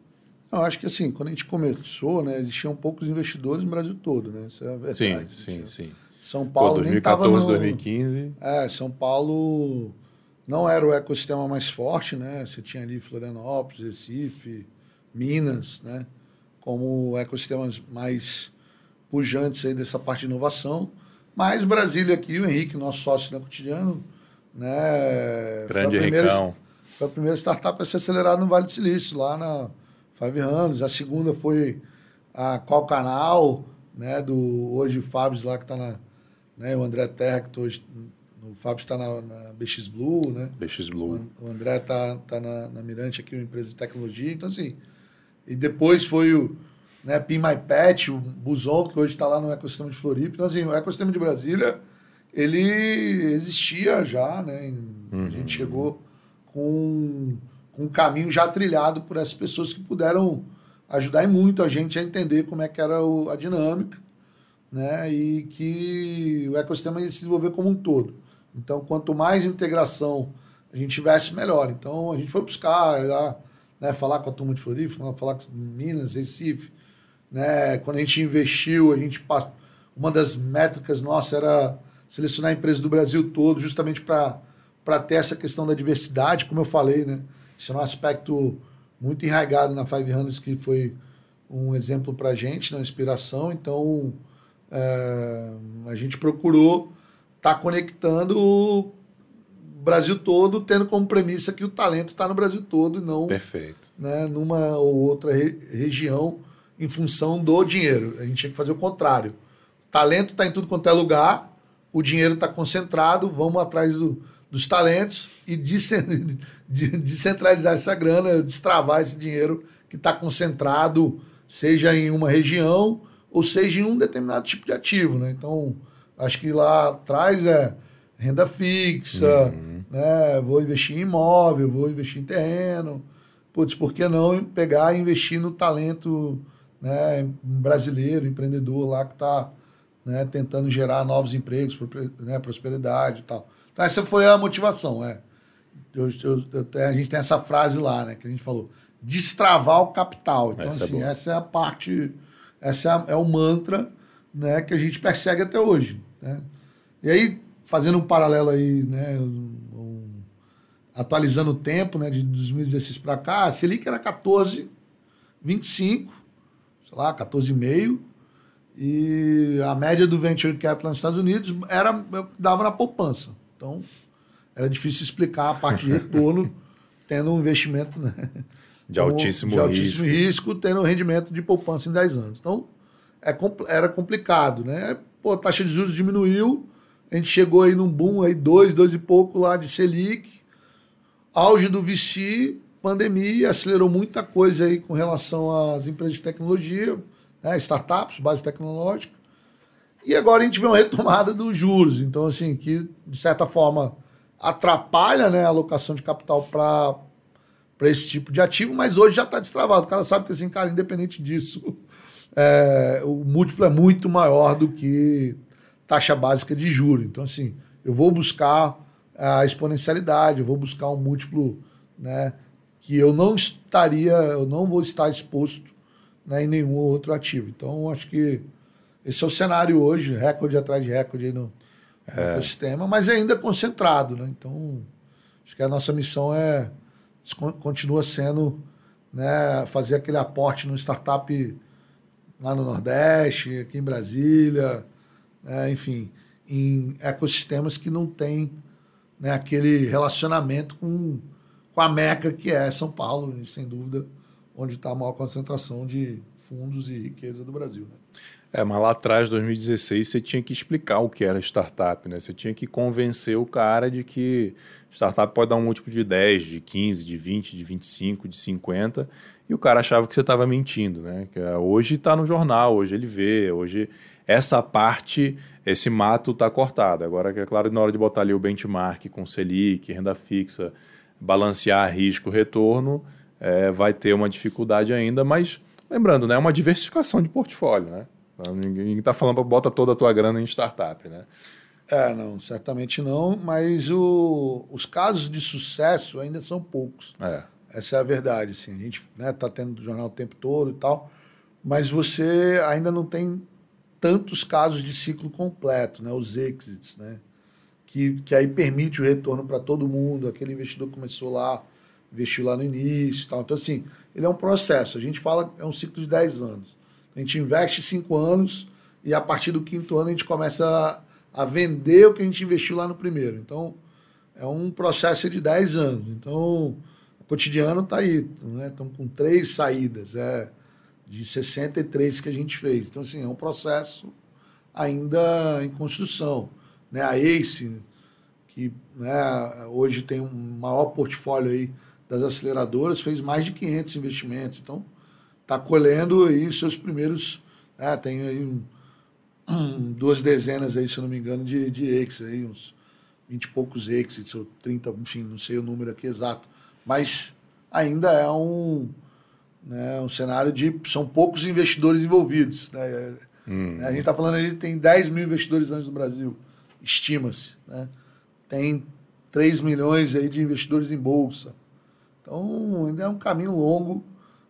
Eu acho que assim, quando a gente começou, né, existiam poucos investidores no Brasil todo, né? Isso é verdade. Sim, sim, sim. São Paulo Pô, 2014, nem no... 2015. É, São Paulo não era o ecossistema mais forte, né? Você tinha ali Florianópolis, Recife, Minas, né? Como ecossistemas mais pujantes aí dessa parte de inovação. Mas Brasília aqui, o Henrique, nosso sócio da Cotidiano, né? Grande foi a primeira, Foi a primeira startup a ser acelerada no Vale do Silício, lá na Five Anos. A segunda foi a Qual Canal, né? Do hoje o Fábio lá que está na. Né, o André Terra, que hoje. O Fábio está na, na, BX Blue, né? BX Blue. O, André está tá na, na Mirante aqui, uma empresa de tecnologia. Então, assim. E depois foi o né, Pin My Pet, o Buzon, que hoje está lá no ecossistema de Floripa. Então, assim, o ecossistema de Brasília, ele existia já, né? Uhum. A gente uhum. chegou com um caminho já trilhado por essas pessoas que puderam ajudar muito a gente a entender como é que era o, a dinâmica, né? E que o ecossistema ia se desenvolver como um todo. Então, quanto mais integração a gente tivesse, melhor. Então, a gente foi buscar lá, né, falar com a turma de Floripa, falar com Minas, Recife, né? Quando a gente investiu, a gente uma das métricas nossas era selecionar empresas do Brasil todo, justamente para para ter essa questão da diversidade, como eu falei, né? Isso é um aspecto muito enraizado na 500, que foi um exemplo para a gente, uma inspiração. Então, é, a gente procurou estar tá conectando o Brasil todo, tendo como premissa que o talento está no Brasil todo e não Perfeito. Né, numa ou outra re região em função do dinheiro. A gente tinha que fazer o contrário. O talento está em tudo quanto é lugar, o dinheiro está concentrado, vamos atrás do, dos talentos e descentralizar essa grana, destravar esse dinheiro que está concentrado, seja em uma região ou seja em um determinado tipo de ativo. Né? Então, acho que lá atrás é renda fixa, uhum. né? vou investir em imóvel, vou investir em terreno. Putz, por que não pegar e investir no talento né, brasileiro, empreendedor lá que está né, tentando gerar novos empregos, né, prosperidade e tal. Então, essa foi a motivação. É. Eu, eu, eu, a gente tem essa frase lá, né, que a gente falou: destravar o capital. Então, essa é assim, é essa é a parte, essa é, a, é, o mantra né, que a gente persegue até hoje. Né? E aí, fazendo um paralelo aí, né, um, atualizando o tempo, né, de 2016 para cá, a Selic era 14, 25, sei lá, 14,5. E a média do venture capital nos Estados Unidos era dava na poupança. Então, era difícil explicar a parte de retorno tendo um investimento né, de altíssimo, de altíssimo risco. risco, tendo um rendimento de poupança em 10 anos. Então, é, era complicado, né? Pô, a taxa de juros diminuiu, a gente chegou aí num boom aí, dois, dois e pouco lá de Selic, auge do VC, pandemia, acelerou muita coisa aí com relação às empresas de tecnologia, né, startups, base tecnológica. E agora a gente vê uma retomada dos juros. Então, assim, que de certa forma atrapalha né, a alocação de capital para esse tipo de ativo, mas hoje já está destravado. O cara sabe que, assim, cara, independente disso, é, o múltiplo é muito maior do que taxa básica de juros. Então, assim, eu vou buscar a exponencialidade, eu vou buscar um múltiplo né, que eu não estaria, eu não vou estar exposto né, em nenhum outro ativo. Então, acho que esse é o cenário hoje, recorde atrás de recorde no é. ecossistema, mas é ainda concentrado. Né? Então, acho que a nossa missão é continua sendo né, fazer aquele aporte no startup lá no Nordeste, aqui em Brasília, né, enfim, em ecossistemas que não têm né, aquele relacionamento com, com a meca que é São Paulo, sem dúvida, onde está a maior concentração de fundos e riqueza do Brasil. Né? É, mas lá atrás, 2016, você tinha que explicar o que era startup, né? Você tinha que convencer o cara de que startup pode dar um múltiplo de 10, de 15, de 20, de 25, de 50, e o cara achava que você estava mentindo, né? Que é, hoje está no jornal, hoje ele vê, hoje essa parte, esse mato está cortado. Agora, é claro, na hora de botar ali o benchmark com Selic, renda fixa, balancear risco-retorno, é, vai ter uma dificuldade ainda, mas lembrando, né? É uma diversificação de portfólio, né? Ninguém está falando para bota toda a tua grana em startup, né? É, não, certamente não, mas o, os casos de sucesso ainda são poucos. É. Essa é a verdade. Assim. A gente está né, tá tendo jornal o tempo todo e tal, mas você ainda não tem tantos casos de ciclo completo, né? os exits, né? que, que aí permite o retorno para todo mundo. Aquele investidor começou lá, investiu lá no início tal. Então, assim, ele é um processo. A gente fala é um ciclo de 10 anos. A gente investe cinco anos e a partir do quinto ano a gente começa a, a vender o que a gente investiu lá no primeiro. Então, é um processo de 10 anos. Então, o cotidiano está aí. Né? Estamos com três saídas é, de 63 que a gente fez. Então, assim, é um processo ainda em construção. Né? A ACE, que né, hoje tem um maior portfólio aí das aceleradoras, fez mais de 500 investimentos. Então, está colhendo aí seus primeiros. Né, tem aí um, um, duas dezenas aí, se eu não me engano, de, de exits, aí, uns 20 e poucos exits, ou 30, enfim, não sei o número aqui exato. Mas ainda é um, né, um cenário de. São poucos investidores envolvidos. Né? Hum. A gente está falando aí, tem 10 mil investidores antes no Brasil, estima-se. Né? Tem 3 milhões aí de investidores em bolsa. Então, ainda é um caminho longo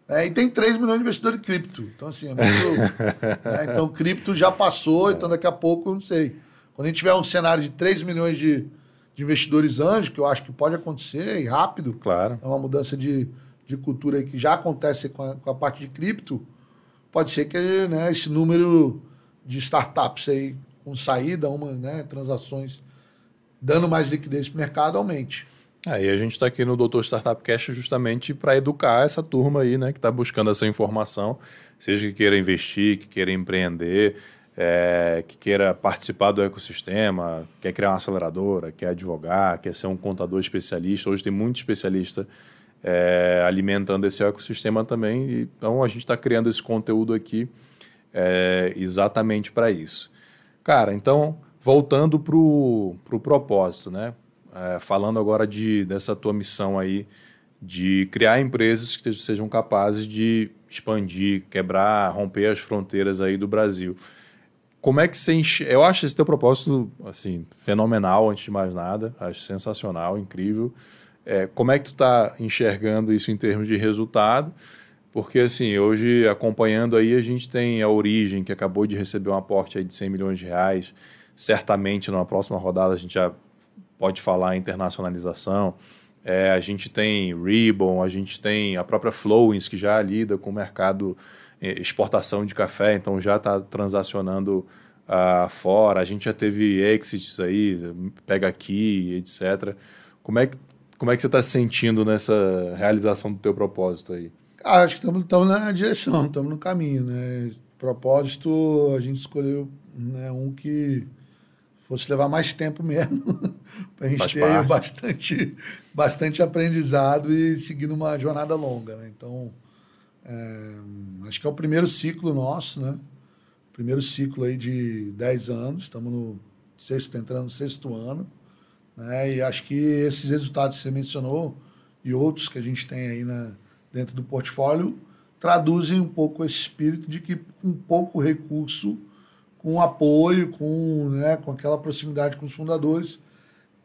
é, e tem 3 milhões de investidores em cripto. Então, assim, é muito. né? Então, cripto já passou, então daqui a pouco, não sei. Quando a gente tiver um cenário de 3 milhões de, de investidores anjos, que eu acho que pode acontecer e rápido, claro. é uma mudança de, de cultura que já acontece com a, com a parte de cripto, pode ser que né, esse número de startups aí com saída, uma, né, transações dando mais liquidez para o mercado aumente. Aí a gente está aqui no Doutor Startup Cash justamente para educar essa turma aí, né, que está buscando essa informação, seja que queira investir, que queira empreender, é, que queira participar do ecossistema, quer criar uma aceleradora, quer advogar, quer ser um contador especialista. Hoje tem muito especialista é, alimentando esse ecossistema também. Então a gente está criando esse conteúdo aqui é, exatamente para isso. Cara, então voltando para o pro propósito, né? É, falando agora de, dessa tua missão aí de criar empresas que sejam capazes de expandir, quebrar, romper as fronteiras aí do Brasil. Como é que você enche... Eu acho esse teu propósito assim fenomenal, antes de mais nada. Acho sensacional, incrível. É, como é que tu está enxergando isso em termos de resultado? Porque assim, hoje acompanhando aí a gente tem a Origem, que acabou de receber um aporte aí de 100 milhões de reais. Certamente numa próxima rodada a gente já pode falar internacionalização. É, a gente tem Ribbon, a gente tem a própria Flowins, que já lida com o mercado é, exportação de café, então já está transacionando uh, fora. A gente já teve exits aí, pega aqui, etc. Como é que, como é que você está se sentindo nessa realização do teu propósito aí? Ah, acho que estamos na direção, estamos no caminho. Né? Propósito, a gente escolheu né, um que fosse levar mais tempo mesmo, para a gente Faz ter parte. bastante, bastante aprendizado e seguir numa jornada longa. Né? Então, é, acho que é o primeiro ciclo nosso, né? Primeiro ciclo aí de 10 anos, estamos no sexto, entrando no sexto ano. Né? E acho que esses resultados que você mencionou e outros que a gente tem aí na, dentro do portfólio traduzem um pouco esse espírito de que com pouco recurso com apoio, com, né, com aquela proximidade com os fundadores,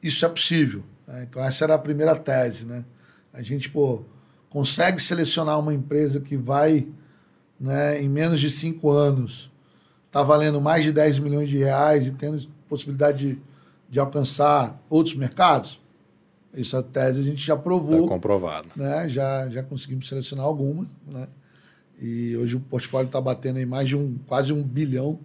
isso é possível. Né? Então, essa era a primeira tese. Né? A gente pô, consegue selecionar uma empresa que vai, né, em menos de cinco anos, está valendo mais de 10 milhões de reais e tendo possibilidade de, de alcançar outros mercados? Essa tese a gente já provou. Está comprovado. Né? Já, já conseguimos selecionar algumas. Né? E hoje o portfólio está batendo em mais de um, quase um bilhão.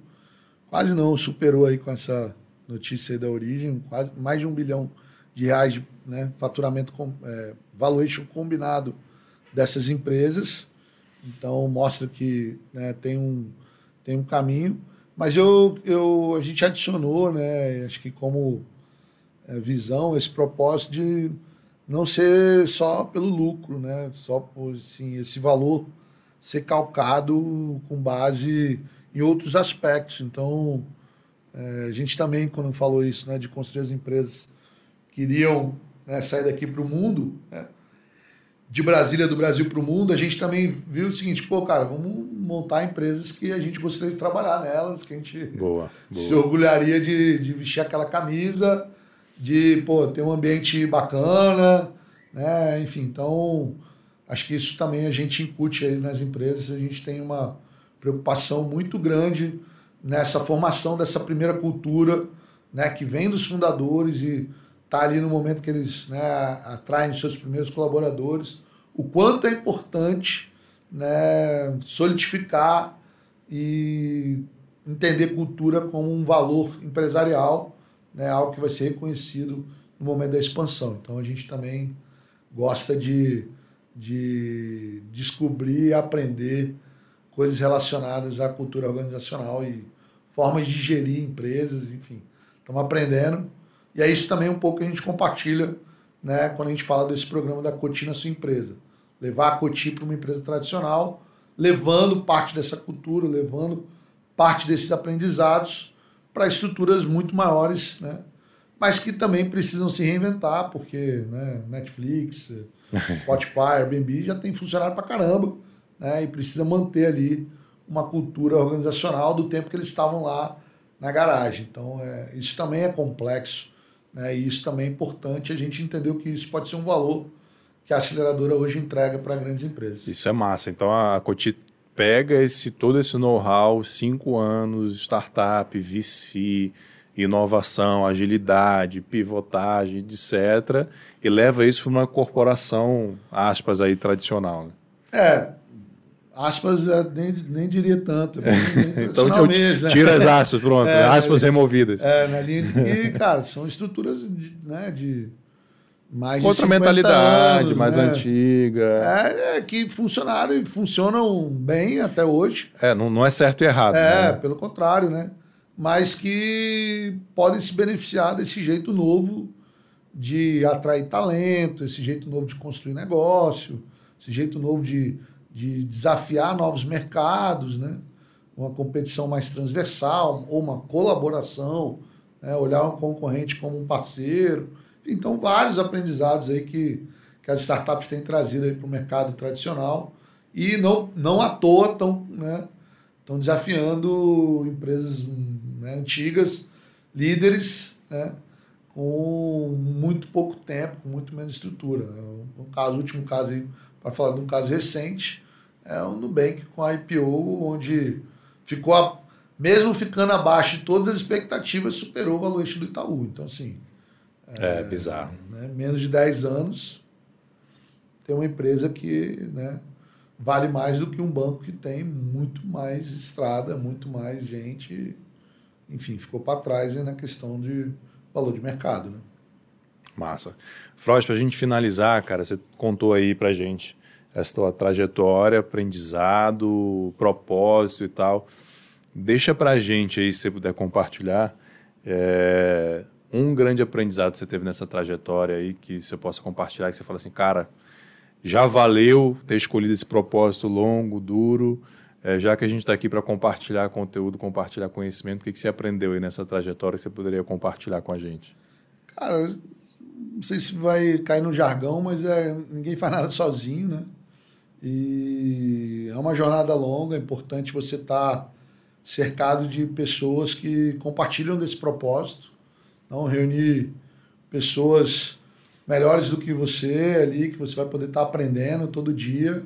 Quase não, superou aí com essa notícia da origem, quase mais de um bilhão de reais de né, faturamento, com, é, valuation combinado dessas empresas. Então mostra que né, tem, um, tem um caminho. Mas eu, eu, a gente adicionou, né, acho que como é, visão, esse propósito de não ser só pelo lucro, né, só por assim, esse valor ser calcado com base em outros aspectos. Então, é, a gente também, quando falou isso, né, de construir as empresas queriam né, sair daqui para o mundo, né, de Brasília, do Brasil para o mundo, a gente também viu o seguinte, pô, cara, vamos montar empresas que a gente gostaria de trabalhar nelas, que a gente boa, boa. se orgulharia de, de vestir aquela camisa, de pô, ter um ambiente bacana, né? Enfim, então acho que isso também a gente incute aí nas empresas, a gente tem uma preocupação muito grande nessa formação dessa primeira cultura, né, que vem dos fundadores e está ali no momento que eles né, atraem seus primeiros colaboradores, o quanto é importante né, solidificar e entender cultura como um valor empresarial, né, algo que vai ser reconhecido no momento da expansão. Então a gente também gosta de, de descobrir e aprender coisas relacionadas à cultura organizacional e formas de gerir empresas, enfim. Estamos aprendendo e é isso também um pouco que a gente compartilha né, quando a gente fala desse programa da Coti na sua empresa. Levar a Coti para uma empresa tradicional, levando parte dessa cultura, levando parte desses aprendizados para estruturas muito maiores, né? mas que também precisam se reinventar, porque né, Netflix, Spotify, Airbnb já tem funcionado para caramba né, e precisa manter ali uma cultura organizacional do tempo que eles estavam lá na garagem. Então, é, isso também é complexo né? E isso também é importante, a gente entendeu que isso pode ser um valor que a aceleradora hoje entrega para grandes empresas. Isso é massa. Então a Coti pega esse todo esse know-how, cinco anos, startup, VC, inovação, agilidade, pivotagem, etc., e leva isso para uma corporação, aspas, aí, tradicional. Né? É, aspas nem, nem diria tanto. É bem, então mesmo, né? tira as aspas, pronto. É, aspas removidas. É, na linha de que, cara, são estruturas de, né, de mais Outra de mentalidade, anos, mais né? antiga. É, é, que funcionaram e funcionam bem até hoje. É, não, não é certo e errado. É, né? pelo contrário, né? Mas que podem se beneficiar desse jeito novo de atrair talento, esse jeito novo de construir negócio, esse jeito novo de de desafiar novos mercados, né? uma competição mais transversal, ou uma colaboração, né? olhar um concorrente como um parceiro. Então, vários aprendizados aí que, que as startups têm trazido para o mercado tradicional e não, não à toa estão né, tão desafiando empresas né, antigas, líderes, né, com muito pouco tempo, com muito menos estrutura. Né? O, caso, o último caso, para falar de um caso recente, é o Nubank com a IPO, onde ficou, a, mesmo ficando abaixo de todas as expectativas, superou o valuation do Itaú. Então, assim. É, é bizarro. Né, menos de 10 anos, tem uma empresa que né, vale mais do que um banco que tem muito mais estrada, muito mais gente. Enfim, ficou para trás na questão de valor de mercado. Né? Massa. Freud, para a gente finalizar, cara, você contou aí para gente essa tua trajetória, aprendizado, propósito e tal. Deixa para a gente aí, se você puder compartilhar, é, um grande aprendizado que você teve nessa trajetória aí, que você possa compartilhar, que você fala assim, cara, já valeu ter escolhido esse propósito longo, duro, é, já que a gente está aqui para compartilhar conteúdo, compartilhar conhecimento, o que, que você aprendeu aí nessa trajetória que você poderia compartilhar com a gente? Cara, não sei se vai cair no jargão, mas é, ninguém faz nada sozinho, né? E é uma jornada longa, é importante você estar tá cercado de pessoas que compartilham desse propósito. Não reunir pessoas melhores do que você ali, que você vai poder estar tá aprendendo todo dia,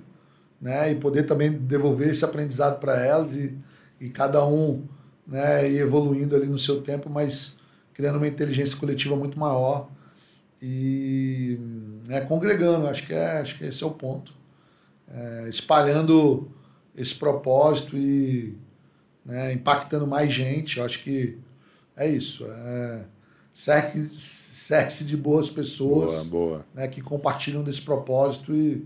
né? E poder também devolver esse aprendizado para elas e, e cada um né, ir evoluindo ali no seu tempo, mas criando uma inteligência coletiva muito maior e né, congregando. Acho que, é, acho que esse é o ponto é, espalhando esse propósito e né, impactando mais gente. Eu acho que é isso. É, cerque-se de boas pessoas boa, boa. Né, que compartilham desse propósito e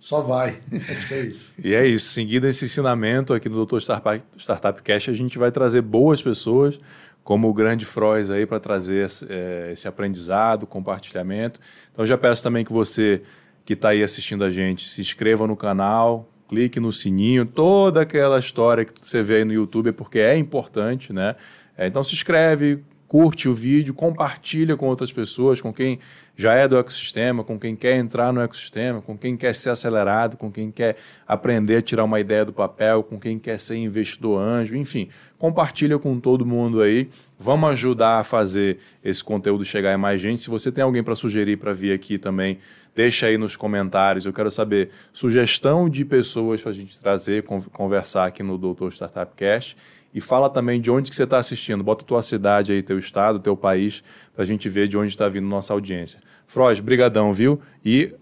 só vai. Acho que é isso. E é isso. Seguindo esse ensinamento aqui no Dr. Startup, Startup Cash, a gente vai trazer boas pessoas, como o grande Frois aí, para trazer esse, é, esse aprendizado, compartilhamento. Então já peço também que você que está aí assistindo a gente se inscreva no canal, clique no sininho, toda aquela história que você vê aí no YouTube, porque é importante, né? É, então se inscreve, curte o vídeo, compartilha com outras pessoas, com quem já é do ecossistema, com quem quer entrar no ecossistema, com quem quer ser acelerado, com quem quer aprender a tirar uma ideia do papel, com quem quer ser investidor anjo, enfim, compartilha com todo mundo aí. Vamos ajudar a fazer esse conteúdo chegar a mais gente. Se você tem alguém para sugerir para vir aqui também, deixa aí nos comentários. Eu quero saber sugestão de pessoas para a gente trazer, conversar aqui no Doutor Startup Cast. E fala também de onde que você está assistindo. Bota tua cidade aí, teu estado, teu país, para a gente ver de onde está vindo nossa audiência. Froz, brigadão, viu? E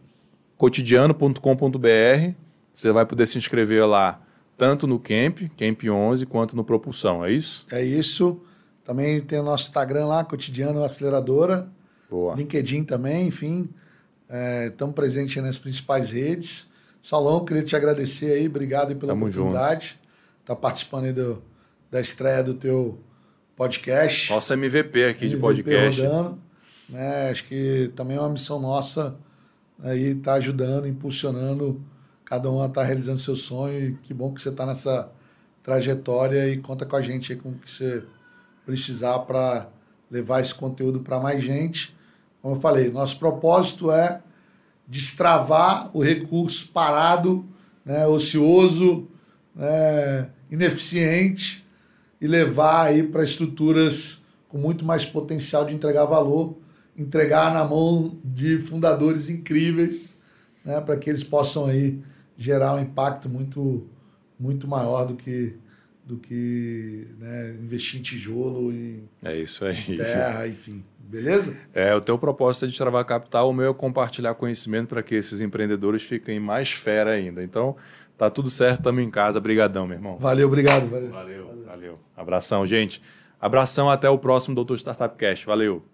cotidiano.com.br, você vai poder se inscrever lá, tanto no Camp, Camp 11, quanto no Propulsão, é isso? É isso. Também tem o nosso Instagram lá, Cotidiano Aceleradora. Boa. LinkedIn também, enfim. Estamos é, presentes nas principais redes. Salão, queria te agradecer aí, obrigado pela Tamo oportunidade. Estar tá participando aí do, da estreia do teu podcast. Nossa MVP aqui MVP de podcast. Rodando, né? Acho que também é uma missão nossa aí estar tá ajudando, impulsionando cada um a estar tá realizando seu sonho. E que bom que você está nessa trajetória e conta com a gente aí com o que você precisar para levar esse conteúdo para mais gente. Como eu falei, nosso propósito é destravar o recurso parado, né, ocioso, né, ineficiente e levar aí para estruturas com muito mais potencial de entregar valor, entregar na mão de fundadores incríveis, né, para que eles possam aí gerar um impacto muito muito maior do que do que né, investir em tijolo e é isso aí terra, enfim. Beleza? É, o teu propósito é de travar capital, o meu é compartilhar conhecimento para que esses empreendedores fiquem mais fera ainda. Então, Tá tudo certo, estamos em casa. Brigadão, meu irmão. Valeu, obrigado. Valeu, valeu. valeu. valeu. Abração, gente. Abração, até o próximo Doutor Startup Cash. Valeu.